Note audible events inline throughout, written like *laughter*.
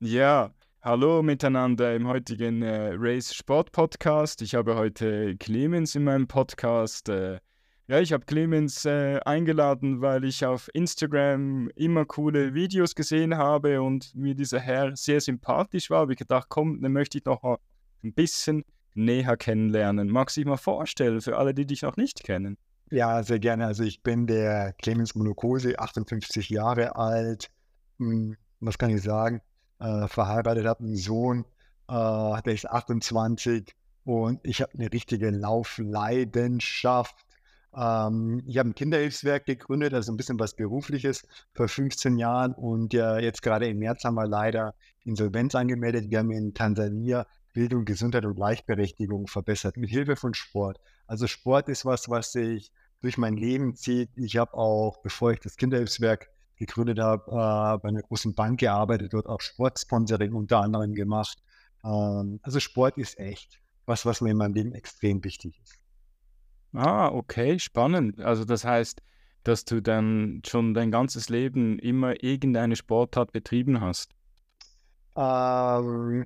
Ja, hallo miteinander im heutigen äh, Race Sport Podcast. Ich habe heute Clemens in meinem Podcast. Äh, ja, ich habe Clemens äh, eingeladen, weil ich auf Instagram immer coole Videos gesehen habe und mir dieser Herr sehr sympathisch war. Habe ich gedacht, komm, dann möchte ich noch ein bisschen näher kennenlernen. Magst du dich mal vorstellen für alle, die dich noch nicht kennen? Ja, sehr gerne. Also ich bin der Clemens Monokose, 58 Jahre alt. Hm, was kann ich sagen? äh, verheiratet, habe einen Sohn, äh, der ist 28 und ich habe eine richtige Laufleidenschaft. Ähm, ich habe ein Kinderhilfswerk gegründet, also ein bisschen was Berufliches vor 15 Jahren und äh, jetzt gerade im März haben wir leider Insolvenz angemeldet. Wir haben in Tansania Bildung, Gesundheit und Gleichberechtigung verbessert mit Hilfe von Sport. Also Sport ist was, was sich durch mein Leben zieht. Ich habe auch, bevor ich das Kinderhilfswerk gegründet habe, äh, bei einer großen Bank gearbeitet, dort auch Sportsponsoring unter anderem gemacht. Ähm, also Sport ist echt was, was mir in meinem Leben extrem wichtig ist. Ah, okay, spannend. Also das heißt, dass du dann schon dein ganzes Leben immer irgendeine Sportart betrieben hast? Ähm,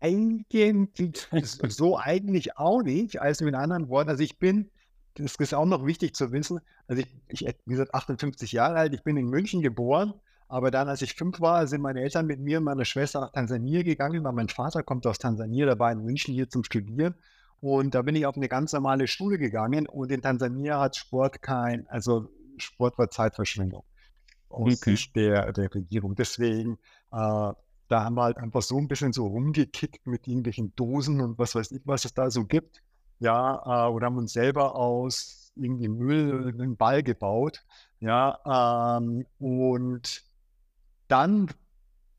eigentlich, *laughs* so eigentlich auch nicht. Also mit anderen Worten, also ich bin das ist auch noch wichtig zu wissen. Also ich, ich, wie gesagt, 58 Jahre alt, ich bin in München geboren, aber dann, als ich fünf war, sind meine Eltern mit mir und meiner Schwester nach Tansania gegangen, weil mein Vater kommt aus Tansania, der war in München hier zum Studieren. Und da bin ich auf eine ganz normale Schule gegangen und in Tansania hat Sport kein, also Sport war Zeitverschwendung aus okay. Der, der Regierung. Deswegen, äh, da haben wir halt einfach so ein bisschen so rumgekickt mit irgendwelchen Dosen und was weiß ich, was es da so gibt ja, äh, oder haben uns selber aus irgendwie Müll einen Ball gebaut, ja, ähm, und dann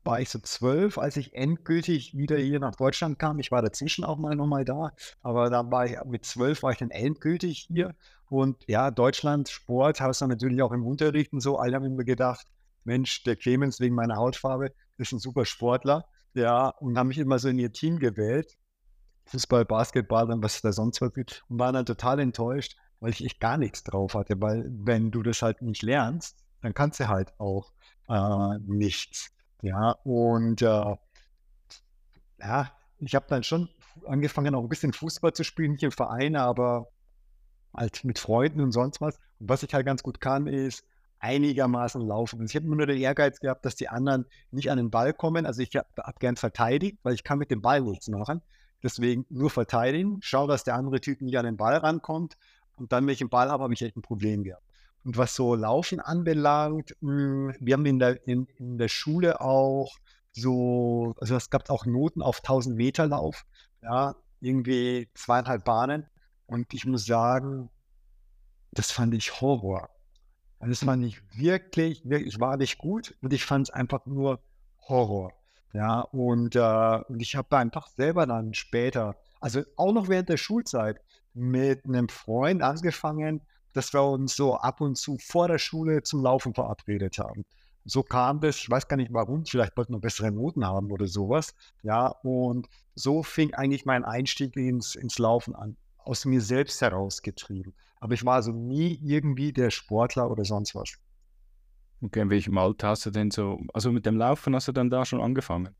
war ich so zwölf, als ich endgültig wieder hier nach Deutschland kam. Ich war dazwischen auch mal nochmal da, aber dann war ich mit zwölf war ich dann endgültig hier. Und ja, Deutschland, Sport, habe es dann natürlich auch im Unterricht und so. Alle haben immer gedacht, Mensch, der Clemens wegen meiner Hautfarbe ist ein super Sportler. Ja, und haben mich immer so in ihr Team gewählt. Fußball, Basketball und was da sonst was gibt und war dann total enttäuscht, weil ich echt gar nichts drauf hatte, weil wenn du das halt nicht lernst, dann kannst du halt auch äh, nichts. Ja, und äh, ja, ich habe dann schon angefangen, auch ein bisschen Fußball zu spielen, nicht im Verein, aber halt mit Freunden und sonst was. Und was ich halt ganz gut kann, ist einigermaßen laufen. Ich habe nur den Ehrgeiz gehabt, dass die anderen nicht an den Ball kommen. Also ich habe hab gern verteidigt, weil ich kann mit dem Ball nichts machen. Deswegen nur verteidigen, schau, dass der andere Typ nicht an den Ball rankommt. Und dann, wenn ich den Ball habe, habe ich echt ein Problem gehabt. Und was so Laufen anbelangt, mh, hm, wir haben in der, in, in der Schule auch so, also es gab auch Noten auf 1000 Meter Lauf, ja, irgendwie zweieinhalb Bahnen. Und ich muss sagen, das fand ich Horror. Also das fand ich wirklich, wirklich, war nicht gut und ich fand es einfach nur Horror. Ja, und, äh, und ich habe einfach selber dann später, also auch noch während der Schulzeit, mit einem Freund angefangen, dass wir uns so ab und zu vor der Schule zum Laufen verabredet haben. So kam das, ich weiß gar nicht warum, vielleicht wollten wir bessere Noten haben oder sowas. Ja, und so fing eigentlich mein Einstieg ins, ins Laufen an, aus mir selbst herausgetrieben. Aber ich war also nie irgendwie der Sportler oder sonst was. Okay, in welchem Alter hast du denn so, also mit dem Laufen hast du dann da schon angefangen?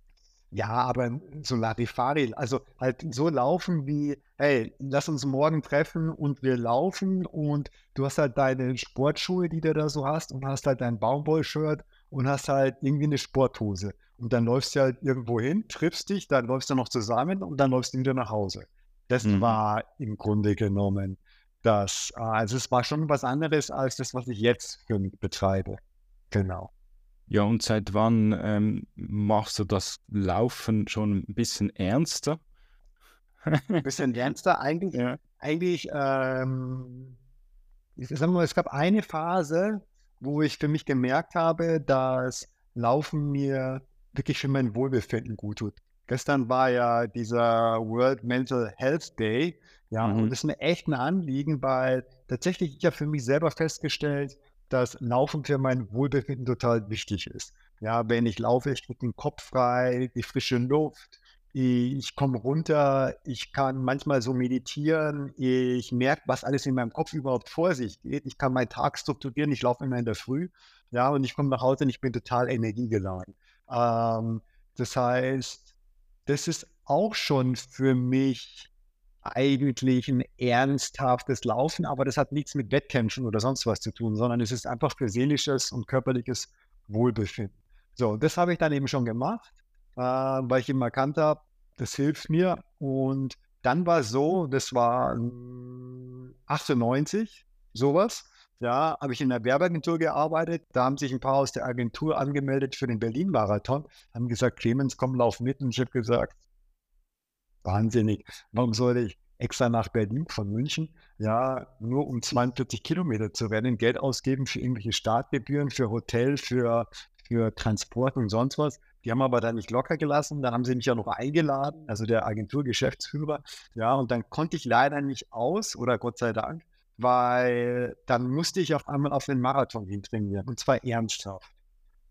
Ja, aber so Larifari, also halt so laufen wie, hey, lass uns morgen treffen und wir laufen und du hast halt deine Sportschuhe, die du da so hast und hast halt dein Baumwollshirt und hast halt irgendwie eine Sporthose. Und dann läufst du halt irgendwo hin, triffst dich, dann läufst du noch zusammen und dann läufst du wieder nach Hause. Das mhm. war im Grunde genommen das. Also es war schon was anderes als das, was ich jetzt betreibe. Genau. Ja, und seit wann ähm, machst du das Laufen schon ein bisschen ernster? ein bisschen ernster eigentlich. *laughs* Ja. Eigentlich, ähm, ich sag mal, es gab eine Phase, wo ich für mich gemerkt habe, dass Laufen mir wirklich für mein Wohlbefinden gut tut. Gestern war ja dieser World Mental Health Day. Ja, mhm. und das ist mir echt ein Anliegen, weil tatsächlich ich habe für mich selber festgestellt, dass Laufen für mein Wohlbefinden total wichtig ist. Ja, wenn ich laufe, ich kriege den Kopf frei, die frische Luft, ich komme runter, ich kann manchmal so meditieren, ich merke, was alles in meinem Kopf überhaupt vor sich geht. Ich kann meinen Tag strukturieren, ich laufe immer in der Früh, ja, und ich komme nach Hause und ich bin total energiegeladen. Ähm, das heißt, das ist auch schon für mich eigentlich ein ernsthaftes Laufen, aber das hat nichts mit Wettkämpfen oder sonst was zu tun, sondern es ist einfach für seelisches und körperliches Wohlbefinden. So, das habe ich dann eben schon gemacht, äh, weil ich immer erkannt habe, das hilft mir. Und dann war es so, das war 98, sowas. Ja, habe ich in der Werbeagentur gearbeitet. Da haben sich ein paar aus der Agentur angemeldet für den Berlin-Marathon, haben gesagt, Clemens, komm, lauf mit. Und ich habe gesagt, wahnsinnig. Warum sollte ich extra nach Berlin von München, ja, nur um 42 Kilometer zu rennen, Geld ausgeben für irgendwelche Startgebühren, für Hotel, für, für Transport und sonst was. Die haben aber dann nicht locker gelassen. Dann haben sie mich ja noch eingeladen, also der Agenturgeschäftsführer. Ja, und dann konnte ich leider nicht aus, oder Gott sei Dank, weil dann musste ich auf einmal auf den Marathon hin trainieren und zwar ernsthaft.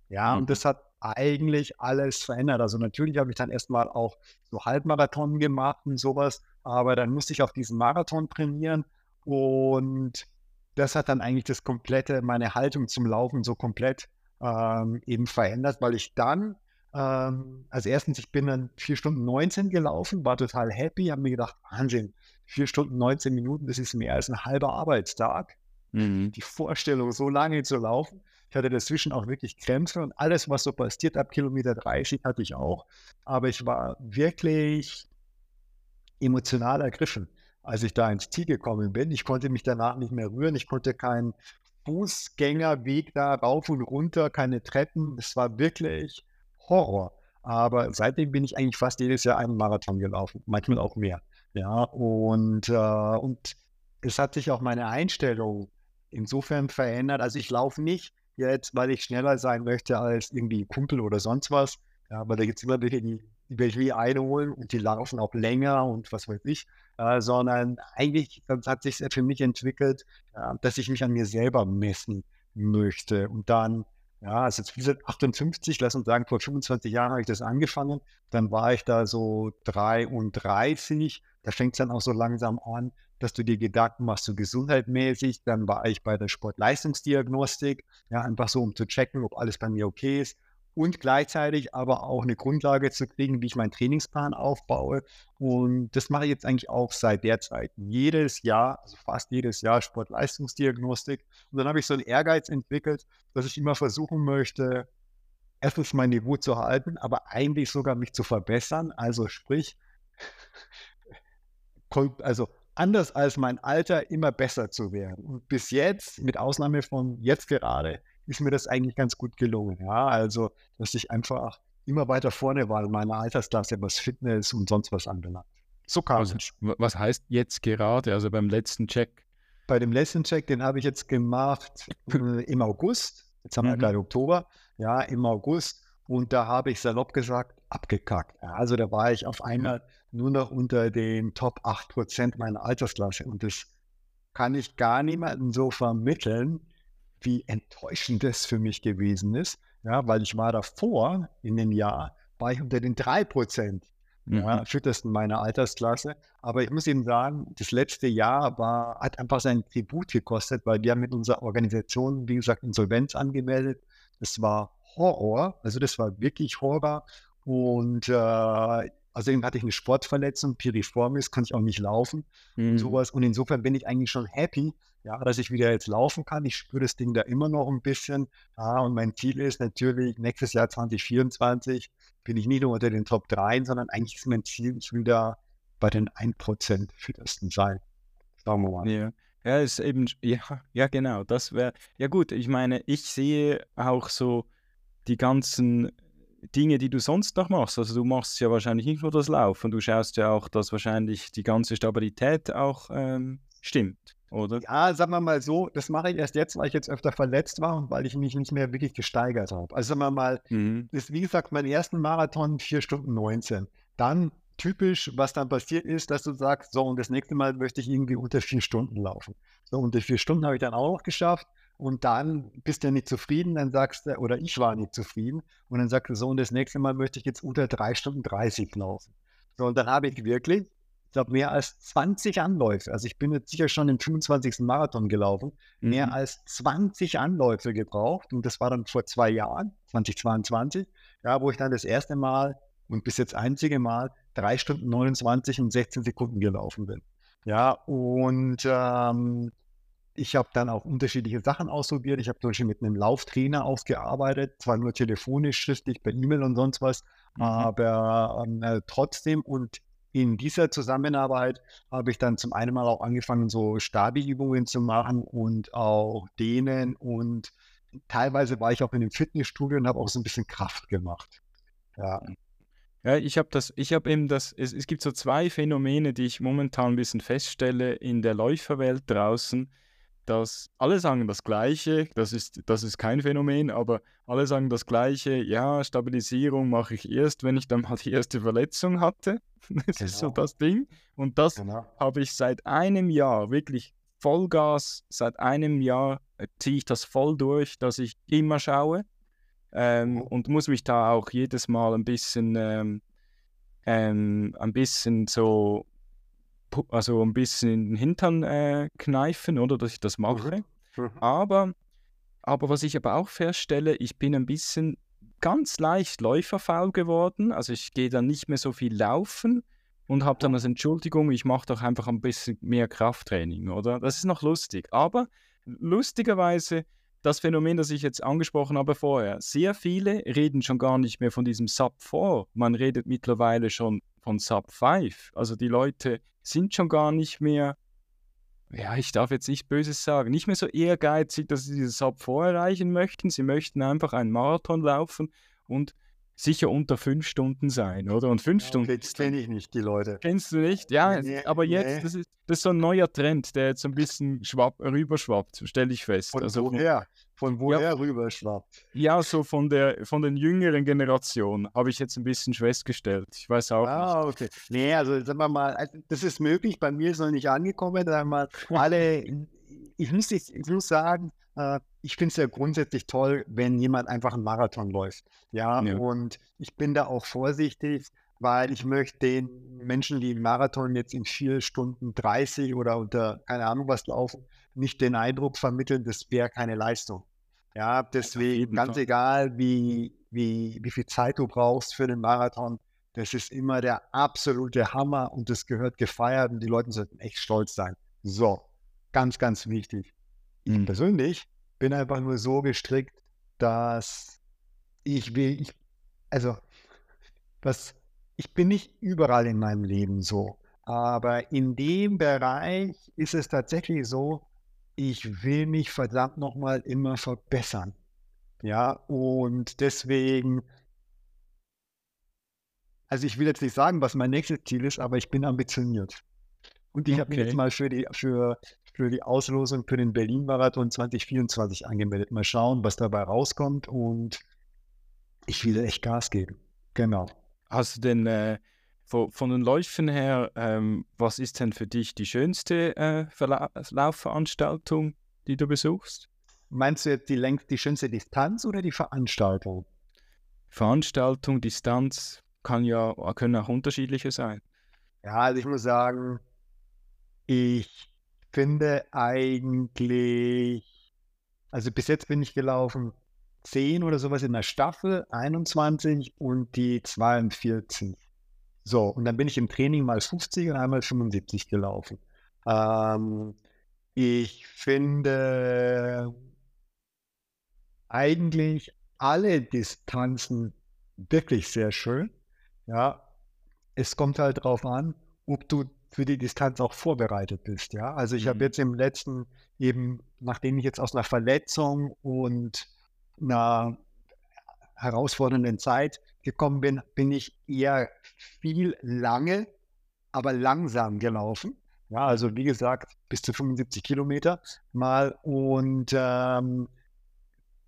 Ja, mhm. und das hat eigentlich alles verändert. Also natürlich habe ich dann erstmal auch so Halbmarathon gemacht und sowas, aber dann musste ich auf diesen Marathon trainieren und das hat dann eigentlich das komplette, meine Haltung zum Laufen so komplett ähm, eben verändert, weil ich dann, ähm, also erstens, ich bin dann 4 Stunden 19 gelaufen, war total happy, habe mir gedacht, Wahnsinn, 4 Stunden 19 Minuten, das ist mehr als ein halber Arbeitstag. Mhm. Die Vorstellung, so lange zu laufen. Ich hatte dazwischen auch wirklich Krämpfe und alles, was so passiert ab Kilometer 30, hatte ich auch. Aber ich war wirklich emotional ergriffen, als ich da ins Ziel gekommen bin. Ich konnte mich danach nicht mehr rühren. Ich konnte keinen Fußgängerweg da rauf und runter, keine Treppen. Es war wirklich Horror. Aber seitdem bin ich eigentlich fast jedes Jahr einen Marathon gelaufen, manchmal auch mehr. Ja, und, äh, und es hat sich auch meine Einstellung insofern verändert. Also ich laufe nicht jetzt, weil ich schneller sein möchte als irgendwie Kumpel oder sonst was. Ja, aber da gibt es immer welche, die, die will ich einholen und die laufen auch länger und was weiß ich, äh, sondern eigentlich hat sich für mich entwickelt, äh, dass ich mich an mir selber messen möchte und dann ja, also jetzt wie gesagt 58, lass uns sagen, vor 25 Jahren habe ich das angefangen. Dann war ich da so 33. Da fängt es dann auch so langsam an, dass du dir Gedanken machst, so gesundheitmäßig. Dann war ich bei der Sportleistungsdiagnostik, ja, einfach so, um zu checken, ob alles bei mir okay ist. Und gleichzeitig aber auch eine Grundlage zu kriegen, wie ich meinen Trainingsplan aufbaue. Und das mache ich jetzt eigentlich auch seit der Zeit. Jedes Jahr, also fast jedes Jahr Sportleistungsdiagnostik. Und dann habe ich so einen Ehrgeiz entwickelt, dass ich immer versuchen möchte, erstens mein Niveau zu halten, aber eigentlich sogar mich zu verbessern. Also sprich, also anders als mein Alter immer besser zu werden. Und bis jetzt, mit Ausnahme von jetzt gerade, ist mir das eigentlich ganz gut gelungen. Ja, also, dass ich einfach immer weiter vorne war in meiner Altersklasse, was Fitness und sonst was anbelangt. So kam also, es. Was heißt jetzt gerade, also beim letzten Check? Bei dem letzten Check, den habe ich jetzt gemacht *laughs* äh, im August. Jetzt haben mhm. wir gerade Oktober. Ja, im August. Und da habe ich salopp gesagt, abgekackt. Ja, also da war ich auf einmal nur noch unter den Top 8% meiner Altersklasse. Und das kann ich gar niemandem so vermitteln, wie enttäuschend das für mich gewesen ist. Ja, weil ich war davor in dem Jahr, war ich unter den 3% mhm. ja, fittesten meiner Altersklasse. Aber ich muss Ihnen sagen, das letzte Jahr war, hat einfach seinen Tribut gekostet, weil wir haben mit unserer Organisation, wie gesagt, Insolvenz angemeldet. Das war Horror, also das war wirklich Horror. Und äh, Außerdem hatte ich eine Sportverletzung, Piriformis, konnte ich auch nicht laufen mhm. und sowas. Und insofern bin ich eigentlich schon happy, ja, dass ich wieder jetzt laufen kann. Ich spüre das Ding da immer noch ein bisschen. Ja, und mein Ziel ist natürlich, nächstes Jahr 2024 bin ich nicht nur unter den Top 3, sondern eigentlich ist mein Ziel, ich will da bei den 1% fittesten sein. Sagen wir mal. Ja. Ja, ist eben, ja, ja, genau, das wäre, ja gut, ich meine, ich sehe auch so die ganzen Dinge, die du sonst noch machst. Also du machst ja wahrscheinlich nicht nur das Laufen, du schaust ja auch, dass wahrscheinlich die ganze Stabilität auch ähm, stimmt, oder? Ja, sagen wir mal so, das mache ich erst jetzt, weil ich jetzt öfter verletzt war und weil ich mich nicht mehr wirklich gesteigert habe. Also sagen wir mal, mhm. das ist wie gesagt mein ersten Marathon 4 Stunden 19. Dann typisch, was dann passiert ist, dass du sagst, so und das nächste Mal möchte ich irgendwie unter vier Stunden laufen. So unter vier Stunden habe ich dann auch noch geschafft und dann bist du nicht zufrieden, dann sagst du, oder ich war nicht zufrieden, und dann sagst du so, und das nächste Mal möchte ich jetzt unter drei Stunden 30 laufen. So, und dann habe ich wirklich, ich glaube, mehr als 20 Anläufe. Also ich bin jetzt sicher schon im 25. Marathon gelaufen, mhm. mehr als 20 Anläufe gebraucht. Und das war dann vor zwei Jahren, 2022, ja, wo ich dann das erste Mal und bis jetzt einzige Mal drei Stunden 29 und 16 Sekunden gelaufen bin. Ja, und ähm, ich habe dann auch unterschiedliche Sachen ausprobiert. Ich habe zum Beispiel mit einem Lauftrainer ausgearbeitet, zwar nur telefonisch, schriftlich, per E-Mail und sonst was, mhm. aber ähm, äh, trotzdem und in dieser Zusammenarbeit habe ich dann zum einen mal auch angefangen, so Stabi-Übungen zu machen und auch dehnen und teilweise war ich auch in dem Fitnessstudio und habe auch so ein bisschen Kraft gemacht. Ja. Ja, ich habe das, ich habe eben das, es, es gibt so zwei Phänomene, die ich momentan ein bisschen feststelle in der Läuferwelt draußen dass alle sagen das Gleiche, das ist, das ist kein Phänomen, aber alle sagen das Gleiche, ja, Stabilisierung mache ich erst, wenn ich dann mal die erste Verletzung hatte. *laughs* Das genau. ist so genau. das Ding. Und das genau. habe ich seit einem Jahr, wirklich Vollgas, seit einem Jahr äh, ziehe ich das voll durch, dass ich immer schaue ähm, mhm. und muss mich da auch jedes Mal ein bisschen, ähm, ähm, ein bisschen so also ein bisschen in den Hintern äh, kneifen, oder dass ich das mache. Mhm. mhm. Aber, aber was ich aber auch feststelle, ich bin ein bisschen ganz leicht läuferfaul geworden. Also ich gehe dann nicht mehr so viel laufen und habe dann als Entschuldigung, ich mache doch einfach ein bisschen mehr Krafttraining, oder? Das ist noch lustig. Aber lustigerweise das Phänomen, das ich jetzt angesprochen habe vorher, sehr viele reden schon gar nicht mehr von diesem Sub 4. Man redet mittlerweile schon von Sub 5. Also die Leute sind schon gar nicht mehr, ja, ich darf jetzt nicht Böses sagen, nicht mehr so ehrgeizig, dass sie diese Sub 4 erreichen möchten. Sie möchten einfach einen Marathon laufen und sicher unter fünf Stunden sein, oder? Und fünf ja, Stunden. Das kenne ich nicht, die Leute. Kennst du nicht? Ja, nee, aber jetzt, nee. das, ist, das ist so ein neuer Trend, der jetzt ein bisschen schwapp, rüberschwappt, stelle ich fest. Von also, woher? Von woher ja, rüberschwappt? Ja, so von der von den jüngeren Generationen habe ich jetzt ein bisschen festgestellt. Ich weiß auch ah, nicht. okay. Nee, also sagen wir mal, also, das ist möglich, bei mir ist noch nicht angekommen, sagen wir mal, alle, *laughs* ich muss, ich muss sagen, äh, ich finde es ja grundsätzlich toll, wenn jemand einfach einen Marathon läuft. Ja, ja, und ich bin da auch vorsichtig, weil ich möchte den Menschen, die einen Marathon jetzt in vier Stunden 30 oder unter keine Ahnung was laufen, nicht den Eindruck vermitteln, das wäre keine Leistung. Ja, deswegen ganz Fall. egal, wie, wie, wie viel Zeit du brauchst für den Marathon, das ist immer der absolute Hammer und das gehört gefeiert und die Leute sollten echt stolz sein. So, ganz, ganz wichtig. Ich mhm. persönlich bin einfach nur so gestrickt, dass ich will, ich, also, was, ich bin nicht überall in meinem Leben so, aber in dem Bereich ist es tatsächlich so, ich will mich verdammt nochmal immer verbessern. Ja, und deswegen, also ich will jetzt nicht sagen, was mein nächstes Ziel ist, aber ich bin ambitioniert. Und ich okay. habe mich jetzt mal für die, für für die Auslosung für den Berlin-Marathon 2024 angemeldet. Mal schauen, was dabei rauskommt und ich will echt Gas geben. Genau. Hast du denn äh, von, von, den Läufen her, ähm, was ist denn für dich die schönste äh, Laufveranstaltung, die du besuchst? Meinst du jetzt die, längst, die schönste Distanz oder die Veranstaltung? Veranstaltung, Distanz kann ja, können auch unterschiedliche sein. Ja, also ich muss sagen, ich finde eigentlich, also bis jetzt bin ich gelaufen 10 oder sowas in der Staffel, 21 und die 42. So, und dann bin ich im Training mal 50 und einmal 75 gelaufen. Ähm, ich finde eigentlich alle Distanzen wirklich sehr schön. Ja, es kommt halt darauf an, ob du für die Distanz auch vorbereitet bist. Ja, also ich mhm. habe jetzt im letzten eben, nachdem ich jetzt aus einer Verletzung und einer herausfordernden Zeit gekommen bin, bin ich eher viel lange, aber langsam gelaufen. Ja, also wie gesagt, bis zu 75 Kilometer mal. Und ähm,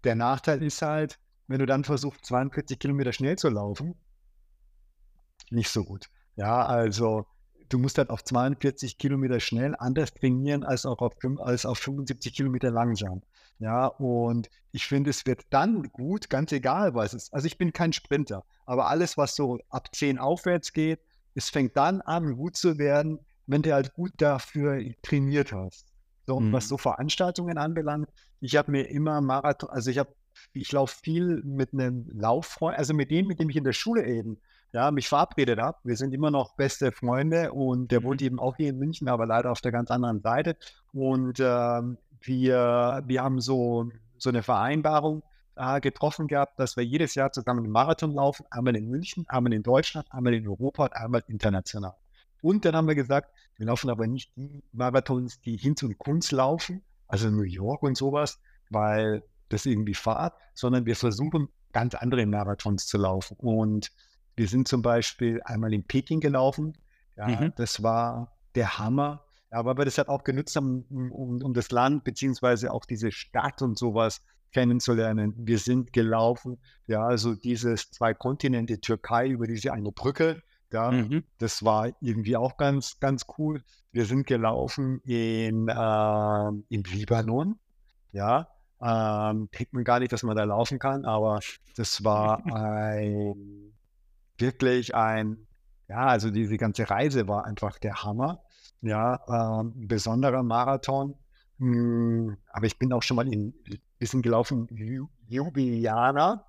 der Nachteil ist halt, wenn du dann versuchst, 42 Kilometer schnell zu laufen, nicht so gut. Ja, also du musst halt auf 42 Kilometer schnell anders trainieren als auch auf, als auf 75 Kilometer langsam. Ja, und ich finde, es wird dann gut, ganz egal, was es ist. Also ich bin kein Sprinter, aber alles, was so ab 10 aufwärts geht, es fängt dann an, gut zu werden, wenn du halt gut dafür trainiert hast. So, mhm. was so Veranstaltungen anbelangt, ich habe mir immer Marathon, also ich habe, ich laufe viel mit einem Lauffreund, also mit dem, mit dem ich in der Schule eben ja, mich verabredet habe. Wir sind immer noch beste Freunde und der wohnt eben auch hier in München, aber leider auf der ganz anderen Seite. Und äh, wir, wir haben so, so eine Vereinbarung äh, getroffen gehabt, dass wir jedes Jahr zusammen einen Marathon laufen, einmal in München, einmal in Deutschland, einmal in Europa und einmal international. Und dann haben wir gesagt, wir laufen aber nicht die Marathons, die Hinz und Kunst laufen, also New York und sowas, weil das irgendwie Fahrt, sondern wir versuchen ganz andere Marathons zu laufen. Und wir sind zum Beispiel einmal in Peking gelaufen. Ja, mhm. Das war der Hammer. Ja, weil wir das halt auch genutzt haben, um, um das Land beziehungsweise auch diese Stadt und sowas kennenzulernen. Wir sind gelaufen, ja, also dieses zwei Kontinente Türkei über diese eine Brücke. Ja, mhm. das war irgendwie auch ganz, ganz cool. Wir sind gelaufen in, äh, im Libanon. Ja, ähm, denkt man gar nicht, dass man da laufen kann, aber das war *laughs* ein wirklich ein, ja, also diese ganze Reise war einfach der Hammer. Ja, ein besonderer Marathon. Hm, aber ich bin auch schon mal in bisschen gelaufen, Ljubljana.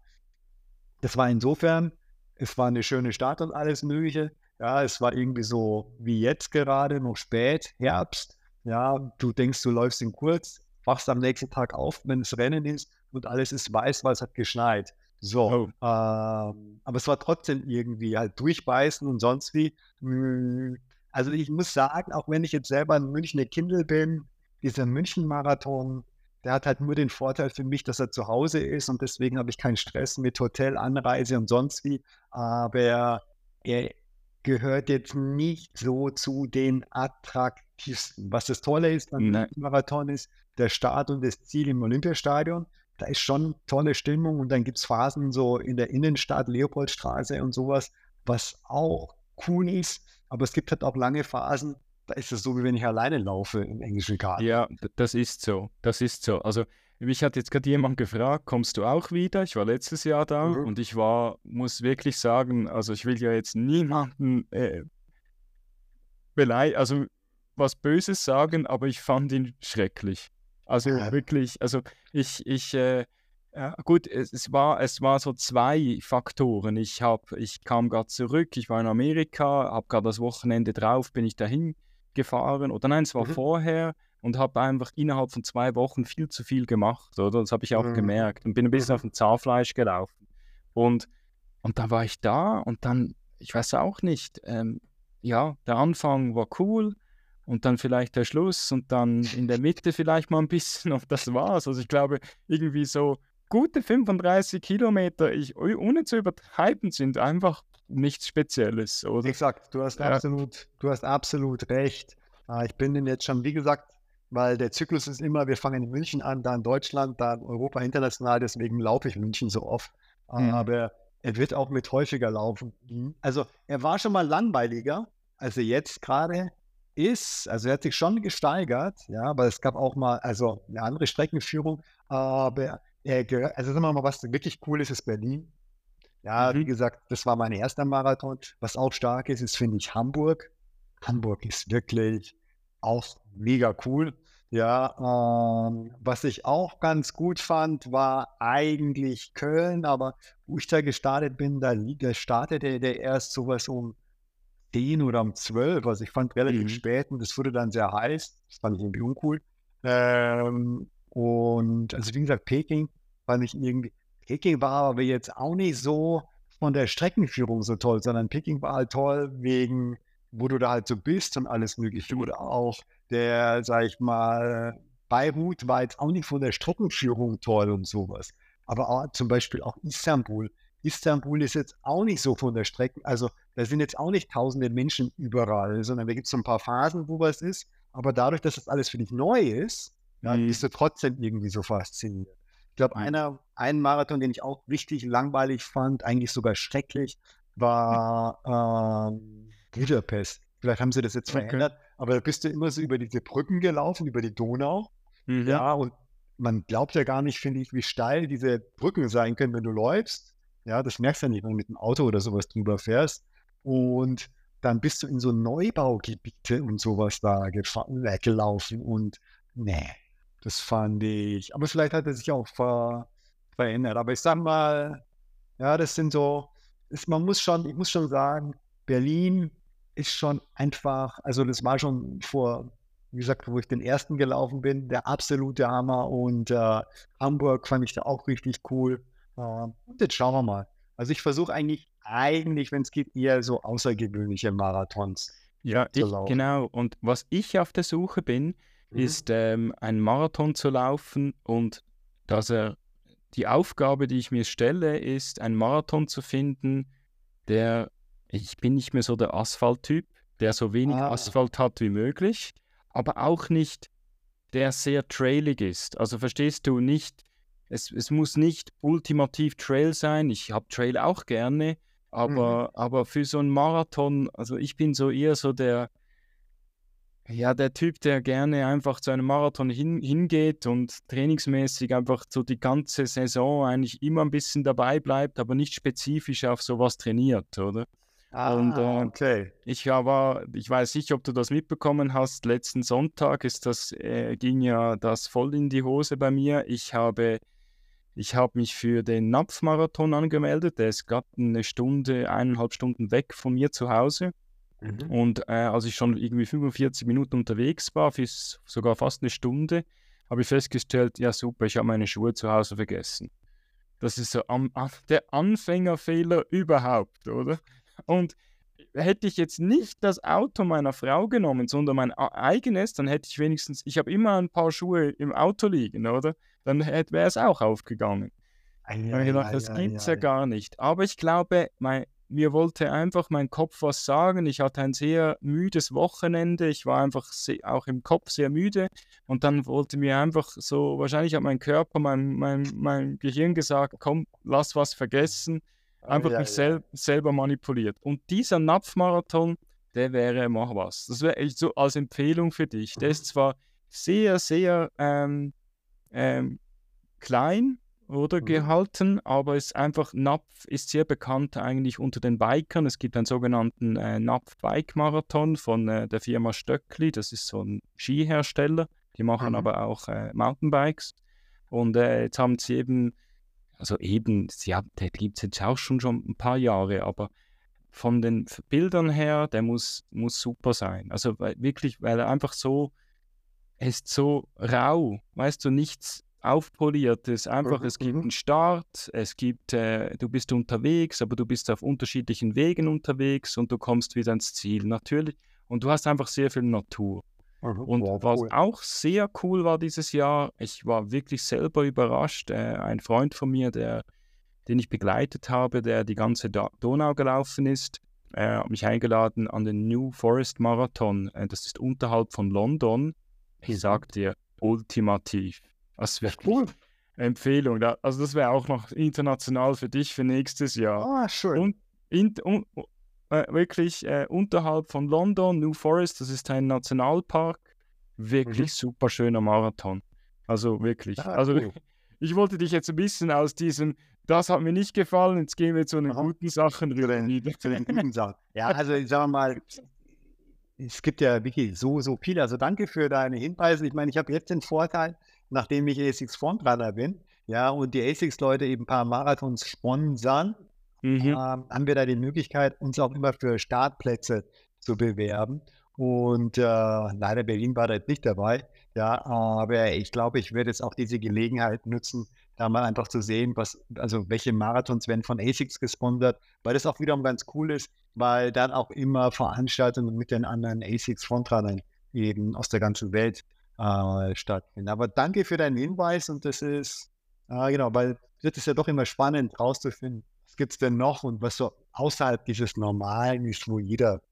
Das war insofern, es war eine schöne Stadt und alles Mögliche. Ja, es war irgendwie so wie jetzt gerade, noch spät, Herbst. Ja, du denkst, du läufst in kurz, wachst am nächsten Tag auf, wenn es Rennen ist und alles ist weiß, weil es hat geschneit. So, oh. ähm, aber es war trotzdem irgendwie halt durchbeißen und sonst wie. Hm, also ich muss sagen, auch wenn ich jetzt selber ein Münchner Kindle bin, dieser München-Marathon, der hat halt nur den Vorteil für mich, dass er zu Hause ist und deswegen habe ich keinen Stress mit Hotel, Anreise und sonst wie. Aber er gehört jetzt nicht so zu den attraktivsten. Was das Tolle ist beim Marathon ist, der Start und das Ziel im Olympiastadion da ist schon tolle Stimmung und dann gibt es Phasen so in der Innenstadt, Leopoldstraße und sowas, was auch cool ist. Aber es gibt halt auch lange Phasen, da ist es so, wie wenn ich alleine laufe im englischen Garten. Ja, das ist so. Das ist so. Also mich hat jetzt gerade jemand gefragt, kommst du auch wieder? Ich war letztes Jahr da mhm. und ich war, muss wirklich sagen, also ich will ja jetzt niemanden äh, belei also was Böses sagen, aber ich fand ihn schrecklich. Also ja. wirklich, also ich, ich, äh, ja, gut, es, es, war, es war so zwei Faktoren. Ich, hab, ich kam gerade zurück, ich war in Amerika, habe gerade das Wochenende drauf, bin ich dahin gefahren. Oder nein, es war mhm. vorher und habe einfach innerhalb von zwei Wochen viel zu viel gemacht, oder? Das habe ich auch mhm. gemerkt und bin ein bisschen mhm. auf dem Zahnfleisch gelaufen. Und, und dann war ich da und dann, ich weiß auch nicht, ähm, ja, der Anfang war cool, und dann vielleicht der Schluss und dann in der Mitte vielleicht mal ein bisschen und das war's. Also ich glaube, irgendwie so gute 35 Kilometer, ich, ohne zu übertreiben, sind einfach nichts Spezielles, oder? Exakt, du hast ja. absolut, du hast absolut recht. Ah, ich bin denn jetzt schon, wie gesagt, weil der Zyklus ist immer, wir fangen in München an, dann Deutschland, dann Europa international, deswegen laufe ich München so oft. Mhm. Aber er wird auch mit häufiger laufen. Also er war schon mal langweiliger, als er jetzt gerade ist, also er hat sich schon gesteigert, ja, aber es gab auch mal, also eine andere Streckenführung, aber er gehört, also sagen wir mal, was wirklich cool ist, ist Berlin. Ja, mhm. wie gesagt, das war mein erster Marathon. Was auch stark ist, ist, finde ich, Hamburg. Hamburg ist wirklich auch mega cool. Ja, ähm, was ich auch ganz gut fand, war eigentlich Köln, aber wo ich da gestartet bin, da, da startete der erst sowas um 10 oder um 12. Also ich fand relativ mhm. spät und es wurde dann sehr heiß. Das fand ich irgendwie uncool. Ähm, und also wie gesagt, Peking fand ich irgendwie, Peking war aber jetzt auch nicht so von der Streckenführung so toll, sondern Peking war halt toll wegen, wo du da halt so bist und alles mögliche. Oder auch der, sag ich mal, Beirut war jetzt auch nicht von der Streckenführung toll und sowas. Aber auch, zum Beispiel auch Istanbul. Istanbul ist jetzt auch nicht so von der Strecke, also da sind jetzt auch nicht tausende Menschen überall, sondern da gibt es so ein paar Phasen, wo was ist. Aber dadurch, dass das alles für dich neu ist, ja, mhm. bist du trotzdem irgendwie so fasziniert. Ich glaube, einer, ein Marathon, den ich auch richtig langweilig fand, eigentlich sogar schrecklich, war ähm, Budapest. Vielleicht haben sie das jetzt okay. verändert, aber da bist du immer so über diese Brücken gelaufen, über die Donau. Mhm. Ja, und man glaubt ja gar nicht, finde ich, wie steil diese Brücken sein können, wenn du läufst. Ja, das merkst du ja nicht, wenn du mit dem Auto oder sowas drüber fährst. Und dann bist du in so Neubaugebiete und sowas da äh, gelaufen und nee, das fand ich. Aber vielleicht hat er sich auch ver verändert. Aber ich sag mal, ja, das sind so, ist, man muss schon, ich muss schon sagen, Berlin ist schon einfach, also das war schon vor, wie gesagt, wo ich den ersten gelaufen bin, der absolute Hammer und äh, Hamburg fand ich da auch richtig cool. Und jetzt schauen wir mal. Also ich versuche eigentlich, eigentlich, wenn es geht, eher so außergewöhnliche Marathons. Ja, ich, genau. Und was ich auf der Suche bin, mhm. ist ähm, ein Marathon zu laufen und dass er die Aufgabe, die ich mir stelle, ist, einen Marathon zu finden, der, ich bin nicht mehr so der Asphalttyp, der so wenig ah. Asphalt hat wie möglich, aber auch nicht, der sehr trailig ist. Also verstehst du nicht, es, es muss nicht ultimativ Trail sein. Ich habe Trail auch gerne, aber, mhm. aber für so einen Marathon, also ich bin so eher so der, ja, der Typ, der gerne einfach zu einem Marathon hin, hingeht und trainingsmäßig einfach so die ganze Saison eigentlich immer ein bisschen dabei bleibt, aber nicht spezifisch auf sowas trainiert, oder? Ah, und, äh, okay. Ich war, ich weiß nicht, ob du das mitbekommen hast. Letzten Sonntag ist das, äh, ging ja das voll in die Hose bei mir. Ich habe, ich habe mich für den Napfmarathon angemeldet. Der ist gerade eine Stunde, eineinhalb Stunden weg von mir zu Hause. Mhm. Und äh, als ich schon irgendwie 45 Minuten unterwegs war, für sogar fast eine Stunde, habe ich festgestellt, ja super, ich habe meine Schuhe zu Hause vergessen. Das ist so am, der Anfängerfehler überhaupt, oder? Und hätte ich jetzt nicht das Auto meiner Frau genommen, sondern mein eigenes, dann hätte ich wenigstens, ich habe immer ein paar Schuhe im Auto liegen, oder? Dann wäre es auch aufgegangen. Ja, ich gedacht, das ja, gibt es ja, ja, gar nicht. Aber ich glaube, mein, mir wollte einfach mein Kopf was sagen. Ich hatte ein sehr müdes Wochenende. Ich war einfach auch im Kopf sehr müde. Und dann wollte mir einfach so, wahrscheinlich hat mein Körper, mein, mein, mein Gehirn gesagt, komm, lass was vergessen. Einfach ja, mich ja. Sel selber manipuliert. Und dieser Napfmarathon, der wäre, mach was. Das wäre echt so als Empfehlung für dich. Der ist zwar sehr, sehr ähm, ähm, klein, oder mhm. gehalten, aber ist einfach, Napf ist sehr bekannt eigentlich unter den Bikern. Es gibt einen sogenannten äh, Napf-Bike-Marathon von äh, der Firma Stöckli, das ist so ein Skihersteller, die machen mhm. aber auch äh, Mountainbikes. Und äh, jetzt haben sie eben, also eben, ja, der gibt es jetzt auch schon, schon ein paar Jahre, aber von den Bildern her, der muss, muss super sein. Also wirklich, weil er einfach so, er ist so rau, weißt du, nichts aufpoliertes. Einfach, mhm, es gibt mhm. einen Start, es gibt, äh, du bist unterwegs, aber du bist auf unterschiedlichen Wegen unterwegs und du kommst wieder ins Ziel. Natürlich. Und du hast einfach sehr viel Natur. Mhm, und wow, was cool. auch sehr cool war dieses Jahr, ich war wirklich selber überrascht. Äh, ein Freund von mir, der, den ich begleitet habe, der die ganze Donau gelaufen ist, äh, hat mich eingeladen an den New Forest Marathon. Äh, das ist unterhalb von London. Ich sag dir, ultimativ. Das wäre cool. Empfehlung. Also das wäre auch noch international für dich für nächstes Jahr. Ah, schön. Und, in, un, äh, wirklich äh, unterhalb von London, New Forest, das ist ein Nationalpark. Wirklich mhm. super schöner Marathon. Also wirklich. Ah, also cool. *laughs* ich wollte dich jetzt ein bisschen aus diesem, das hat mir nicht gefallen, jetzt gehen wir zu den Aha. guten Sachen rüber. Zu den guten Sachen. Ja, also ich sage mal, es gibt ja wirklich so, so viele. Also danke für deine Hinweise. Ich meine, ich habe jetzt den Vorteil, nachdem ich ASICS Frontrunner bin, ja, und die ASICS-Leute eben ein paar Marathons sponsern, mhm. ähm, haben wir da die Möglichkeit, uns auch immer für Startplätze zu bewerben. Und äh, leider Berlin war da jetzt nicht dabei. Ja, aber ich glaube, ich werde jetzt auch diese Gelegenheit nutzen, da mal einfach zu sehen, was, also welche Marathons werden von ASICS gesponsert, weil das auch wiederum ganz cool ist, weil dann auch immer Veranstaltungen mit den anderen ASICS Frontrunnern eben aus der ganzen Welt äh, stattfinden. Aber danke für deinen Hinweis und das ist, äh, genau, weil das ist ja doch immer spannend rauszufinden, was gibt es denn noch und was so außerhalb dieses Normalen ist, wo jeder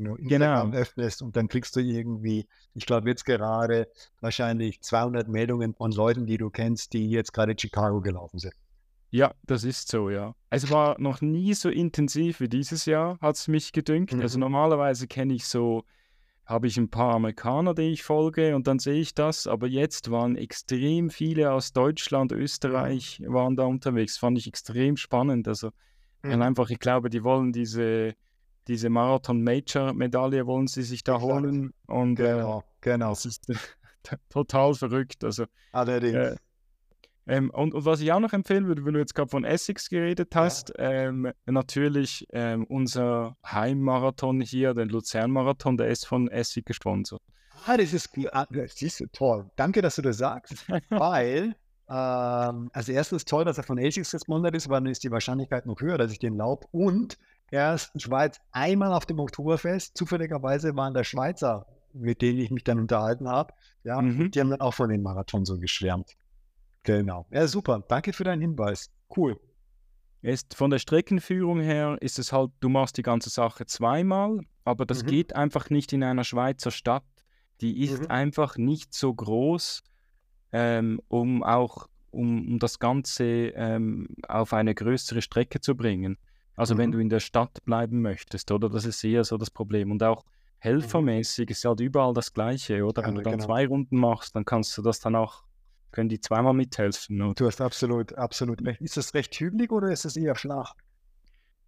nur Instagram genau. öffnest und dann kriegst du irgendwie, ich glaube jetzt gerade wahrscheinlich 200 Meldungen von Leuten, die du kennst, die jetzt gerade Chicago gelaufen sind. Ja, das ist so, ja. Es war noch nie so intensiv wie dieses Jahr, hat es mich gedünkt. Also mhm. Also normalerweise kenne ich so habe ich ein paar Amerikaner, die ich folge und dann sehe ich das. Aber jetzt waren extrem viele aus Deutschland, Österreich waren da unterwegs. Fand ich extrem spannend. Also mhm. einfach, ich glaube, die wollen diese, diese Marathon-Major-Medaille wollen sie sich da Exakt. holen. Und Genau, äh, genau. das ist *laughs* total verrückt. Also, Allerdings. äh, ähm, und, und was ich auch noch empfehlen würde, wenn du jetzt gerade von Essex geredet hast, ähm, natürlich ähm, unser Heimmarathon hier, den Luzern-Marathon, der ist von Essig gesponsert. Ah, das ist. Ah, das ist toll. Danke, dass du das sagst, *laughs* weil, ähm, also erstens toll, dass er von Asics gesponsert ist, weil dann ist die Wahrscheinlichkeit noch höher, dass ich den laub. Und erst, ich war jetzt einmal auf dem Oktoberfest, zufälligerweise waren da Schweizer, mit denen ich mich dann unterhalten habe. Ja, Mhm. die haben dann auch von dem Marathon so geschwärmt. Genau. Ja, super. Danke für deinen Hinweis. Cool. Ist von der Streckenführung her ist es halt, du machst die ganze Sache zweimal, aber das Mhm. geht einfach nicht in einer Schweizer Stadt. Die ist Mhm. einfach nicht so groß, ähm, um auch um, um das Ganze ähm, auf eine größere Strecke zu bringen. Also wenn Mhm. du in der Stadt bleiben möchtest, oder? Das ist eher so das Problem. Und auch helfermäßig ist halt überall das Gleiche, oder? Wenn Ja, du dann genau. zwei Runden machst, dann kannst du das dann auch, können die zweimal mithelfen. Oder? Du hast absolut, absolut recht. Ist das recht hügelig oder ist es eher flach?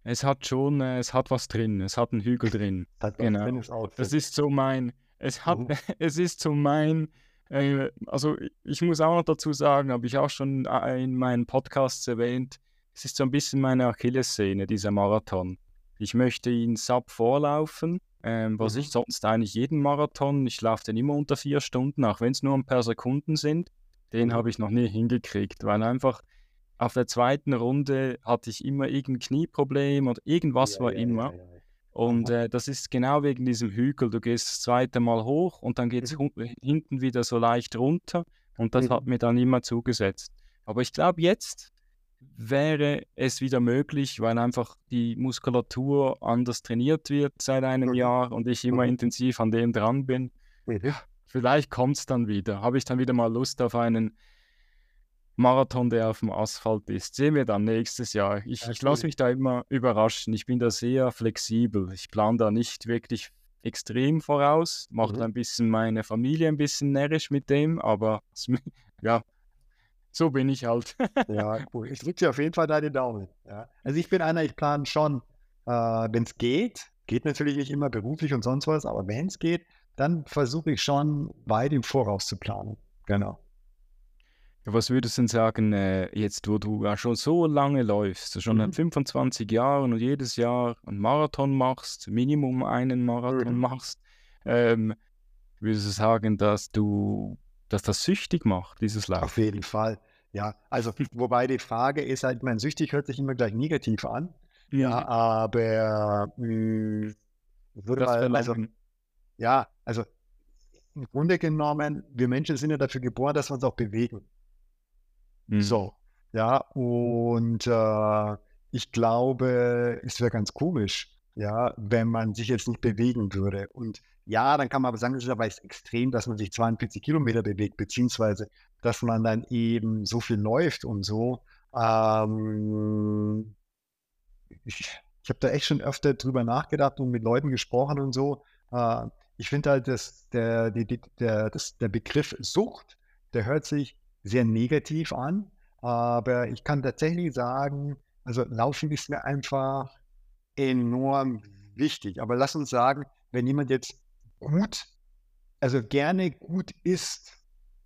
Es hat schon, äh, es hat was drin, es hat einen Hügel drin. Das Genau. drin ist Das ist so mein, es hat, Mhm. *laughs* es ist so mein, äh, also ich muss auch noch dazu sagen, habe ich auch schon äh, in meinen Podcasts erwähnt, es ist so ein bisschen meine Achillessehne, dieser Marathon. Ich möchte ihn sub vorlaufen, ähm, was Mhm. ich sonst eigentlich jeden Marathon, ich laufe den immer unter vier Stunden, auch wenn es nur ein paar Sekunden sind, den Mhm. habe ich noch nie hingekriegt, weil einfach auf der zweiten Runde hatte ich immer irgendein Knieproblem oder irgendwas Ja, war ja, immer. ja. Und äh, das ist genau wegen diesem Hügel. Du gehst das zweite Mal hoch und dann geht es Mhm. hinten wieder so leicht runter. Und das hat Mhm. mir dann immer zugesetzt. Aber ich glaube, jetzt wäre es wieder möglich, weil einfach die Muskulatur anders trainiert wird seit einem Mhm. Jahr und ich immer Mhm. intensiv an dem dran bin. Mhm. Vielleicht kommt es dann wieder. Habe ich dann wieder mal Lust auf einen Marathon, der auf dem Asphalt ist. Sehen wir dann nächstes Jahr. Ich, Ja, ich lasse mich da immer überraschen. Ich bin da sehr flexibel. Ich plane da nicht wirklich extrem voraus, mache Mhm. ein bisschen meine Familie ein bisschen närrisch mit dem, aber *laughs* ja, so bin ich halt. *laughs* Ja, cool. Ich drücke dir auf jeden Fall deine Daumen. Ja. Also ich bin einer, ich plane schon, äh, wenn es geht, geht natürlich nicht immer beruflich und sonst was, aber wenn es geht, dann versuche ich schon weit im Voraus zu planen. Genau. Was würdest du denn sagen, äh, jetzt wo du ja schon so lange läufst, schon seit Mhm. 25 Jahren und jedes Jahr einen Marathon machst, Minimum einen Marathon Mhm. machst, ähm, würdest du sagen, dass du, dass das süchtig macht, dieses Auf Laufen? jeden Fall. Ja, also *laughs* wobei die Frage ist halt, mein süchtig hört sich immer gleich negativ an. Ja, aber mh, ich würde das mal, also ja, also im Grunde genommen, wir Menschen sind ja dafür geboren, dass wir uns auch bewegen. Mhm. So, ja, und äh, ich glaube, es wäre ganz komisch, ja, wenn man sich jetzt nicht bewegen würde. Und ja, dann kann man aber sagen, es ist aber extrem, dass man sich 42 Kilometer bewegt, beziehungsweise dass man dann eben so viel läuft und so. Ähm, ich ich habe da echt schon öfter drüber nachgedacht und mit Leuten gesprochen und so. Äh, ich finde halt, dass der, die, die, der, das, der Begriff Sucht, der hört sich sehr negativ an, aber ich kann tatsächlich sagen, also Laufen ist mir einfach enorm wichtig. Aber lass uns sagen, wenn jemand jetzt gut, also gerne gut isst,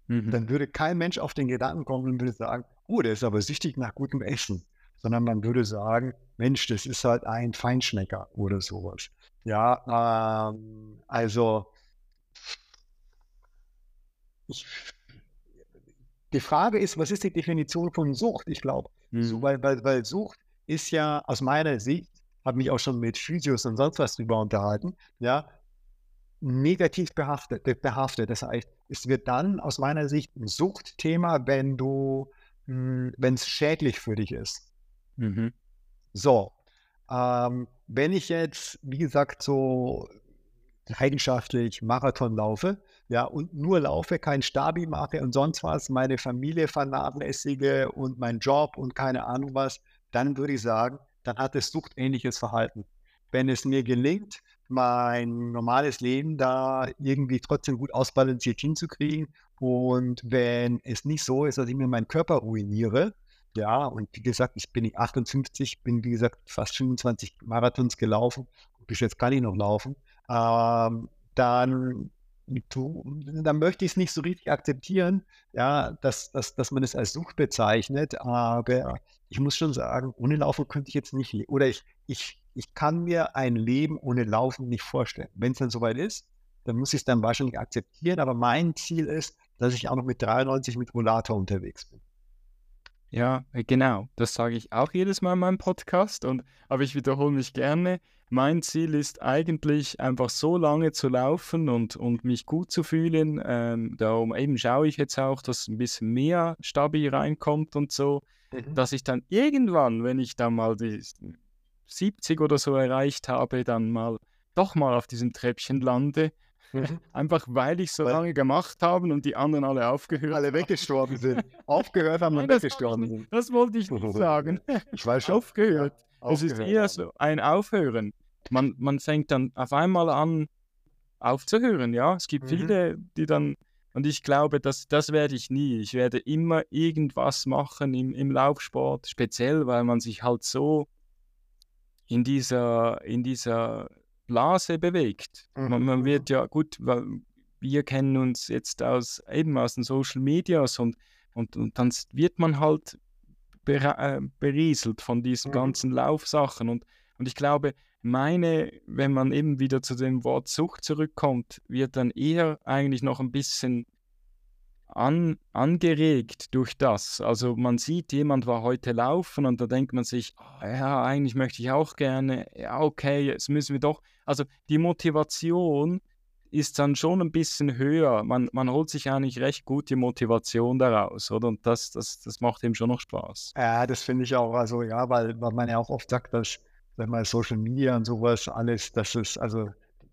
Mhm. dann würde kein Mensch auf den Gedanken kommen und würde sagen, oh, der ist aber süchtig nach gutem Essen. Sondern man würde sagen, Mensch, das ist halt ein Feinschmecker oder sowas. Ja, ähm, also ich, die Frage ist, was ist die Definition von Sucht? Ich glaube, so, Mhm. weil, weil, weil Sucht ist ja aus meiner Sicht, habe mich auch schon mit Physios und sonst was drüber unterhalten, ja, negativ behaftet, behaftet. Das heißt, es wird dann aus meiner Sicht ein Suchtthema, wenn du, wenn es schädlich für dich ist. Mhm. So, ähm, wenn ich jetzt, wie gesagt, so leidenschaftlich Marathon laufe, ja, und nur laufe, kein Stabi mache und sonst was, meine Familie vernachlässige und meinen Job und keine Ahnung was, dann würde ich sagen, dann hat es suchtähnliches Verhalten. Wenn es mir gelingt, mein normales Leben da irgendwie trotzdem gut ausbalanciert hinzukriegen und wenn es nicht so ist, dass ich mir meinen Körper ruiniere, ja, und wie gesagt, ich bin 58, bin wie gesagt fast 25 Marathons gelaufen. bis jetzt kann ich noch laufen, ähm, dann, dann möchte ich es nicht so richtig akzeptieren, ja, dass, dass, dass man es als Sucht bezeichnet. Aber ich muss schon sagen, ohne Laufen könnte ich jetzt nicht, oder ich, ich, ich kann mir ein Leben ohne Laufen nicht vorstellen. Wenn es dann soweit ist, dann muss ich es dann wahrscheinlich akzeptieren. Aber mein Ziel ist, dass ich auch noch mit 93 mit Rollator unterwegs bin. Ja, äh, genau. Das sage ich auch jedes Mal in meinem Podcast. Und, aber ich wiederhole mich gerne. Mein Ziel ist eigentlich einfach so lange zu laufen und, und mich gut zu fühlen. Ähm, darum eben schaue ich jetzt auch, dass ein bisschen mehr Stabi reinkommt und so, mhm. dass ich dann irgendwann, wenn ich dann mal die 70 oder so erreicht habe, dann mal doch mal auf diesem Treppchen lande Mhm. Einfach weil ich so weil lange gemacht habe und die anderen alle aufgehört Alle weggestorben sind. Aufgehört haben *laughs* und weggestorben sind. Das wollte ich nicht sagen. *laughs* Ich weiß schon. Aufgehört. Ja, es ist eher so ein Aufhören. Man, man fängt dann auf einmal an aufzuhören, ja. Es gibt mhm. viele, die dann, und ich glaube, das, das werde ich nie. Ich werde immer irgendwas machen im, im Laufsport, speziell, weil man sich halt so in dieser, in dieser Blase bewegt. Mhm. Man, man, wird ja gut, wir kennen uns jetzt aus eben aus den Social Medias und, und, und dann wird man halt äh, berieselt von diesen mhm. ganzen Laufsachen. Und, und ich glaube, meine, wenn man eben wieder zu dem Wort Sucht zurückkommt, wird dann eher eigentlich noch ein bisschen an, angeregt durch das. Also man sieht, jemand war heute laufen und da denkt man sich, oh, ja, eigentlich möchte ich auch gerne, ja, okay, jetzt müssen wir doch. Also die Motivation ist dann schon ein bisschen höher. Man, man holt sich eigentlich recht gut die Motivation daraus, oder? Und das, das, das macht eben schon noch Spaß. Ja, das finde ich auch, also ja, weil, weil man ja auch oft sagt, dass, wenn man Social Media und sowas alles, das ist, also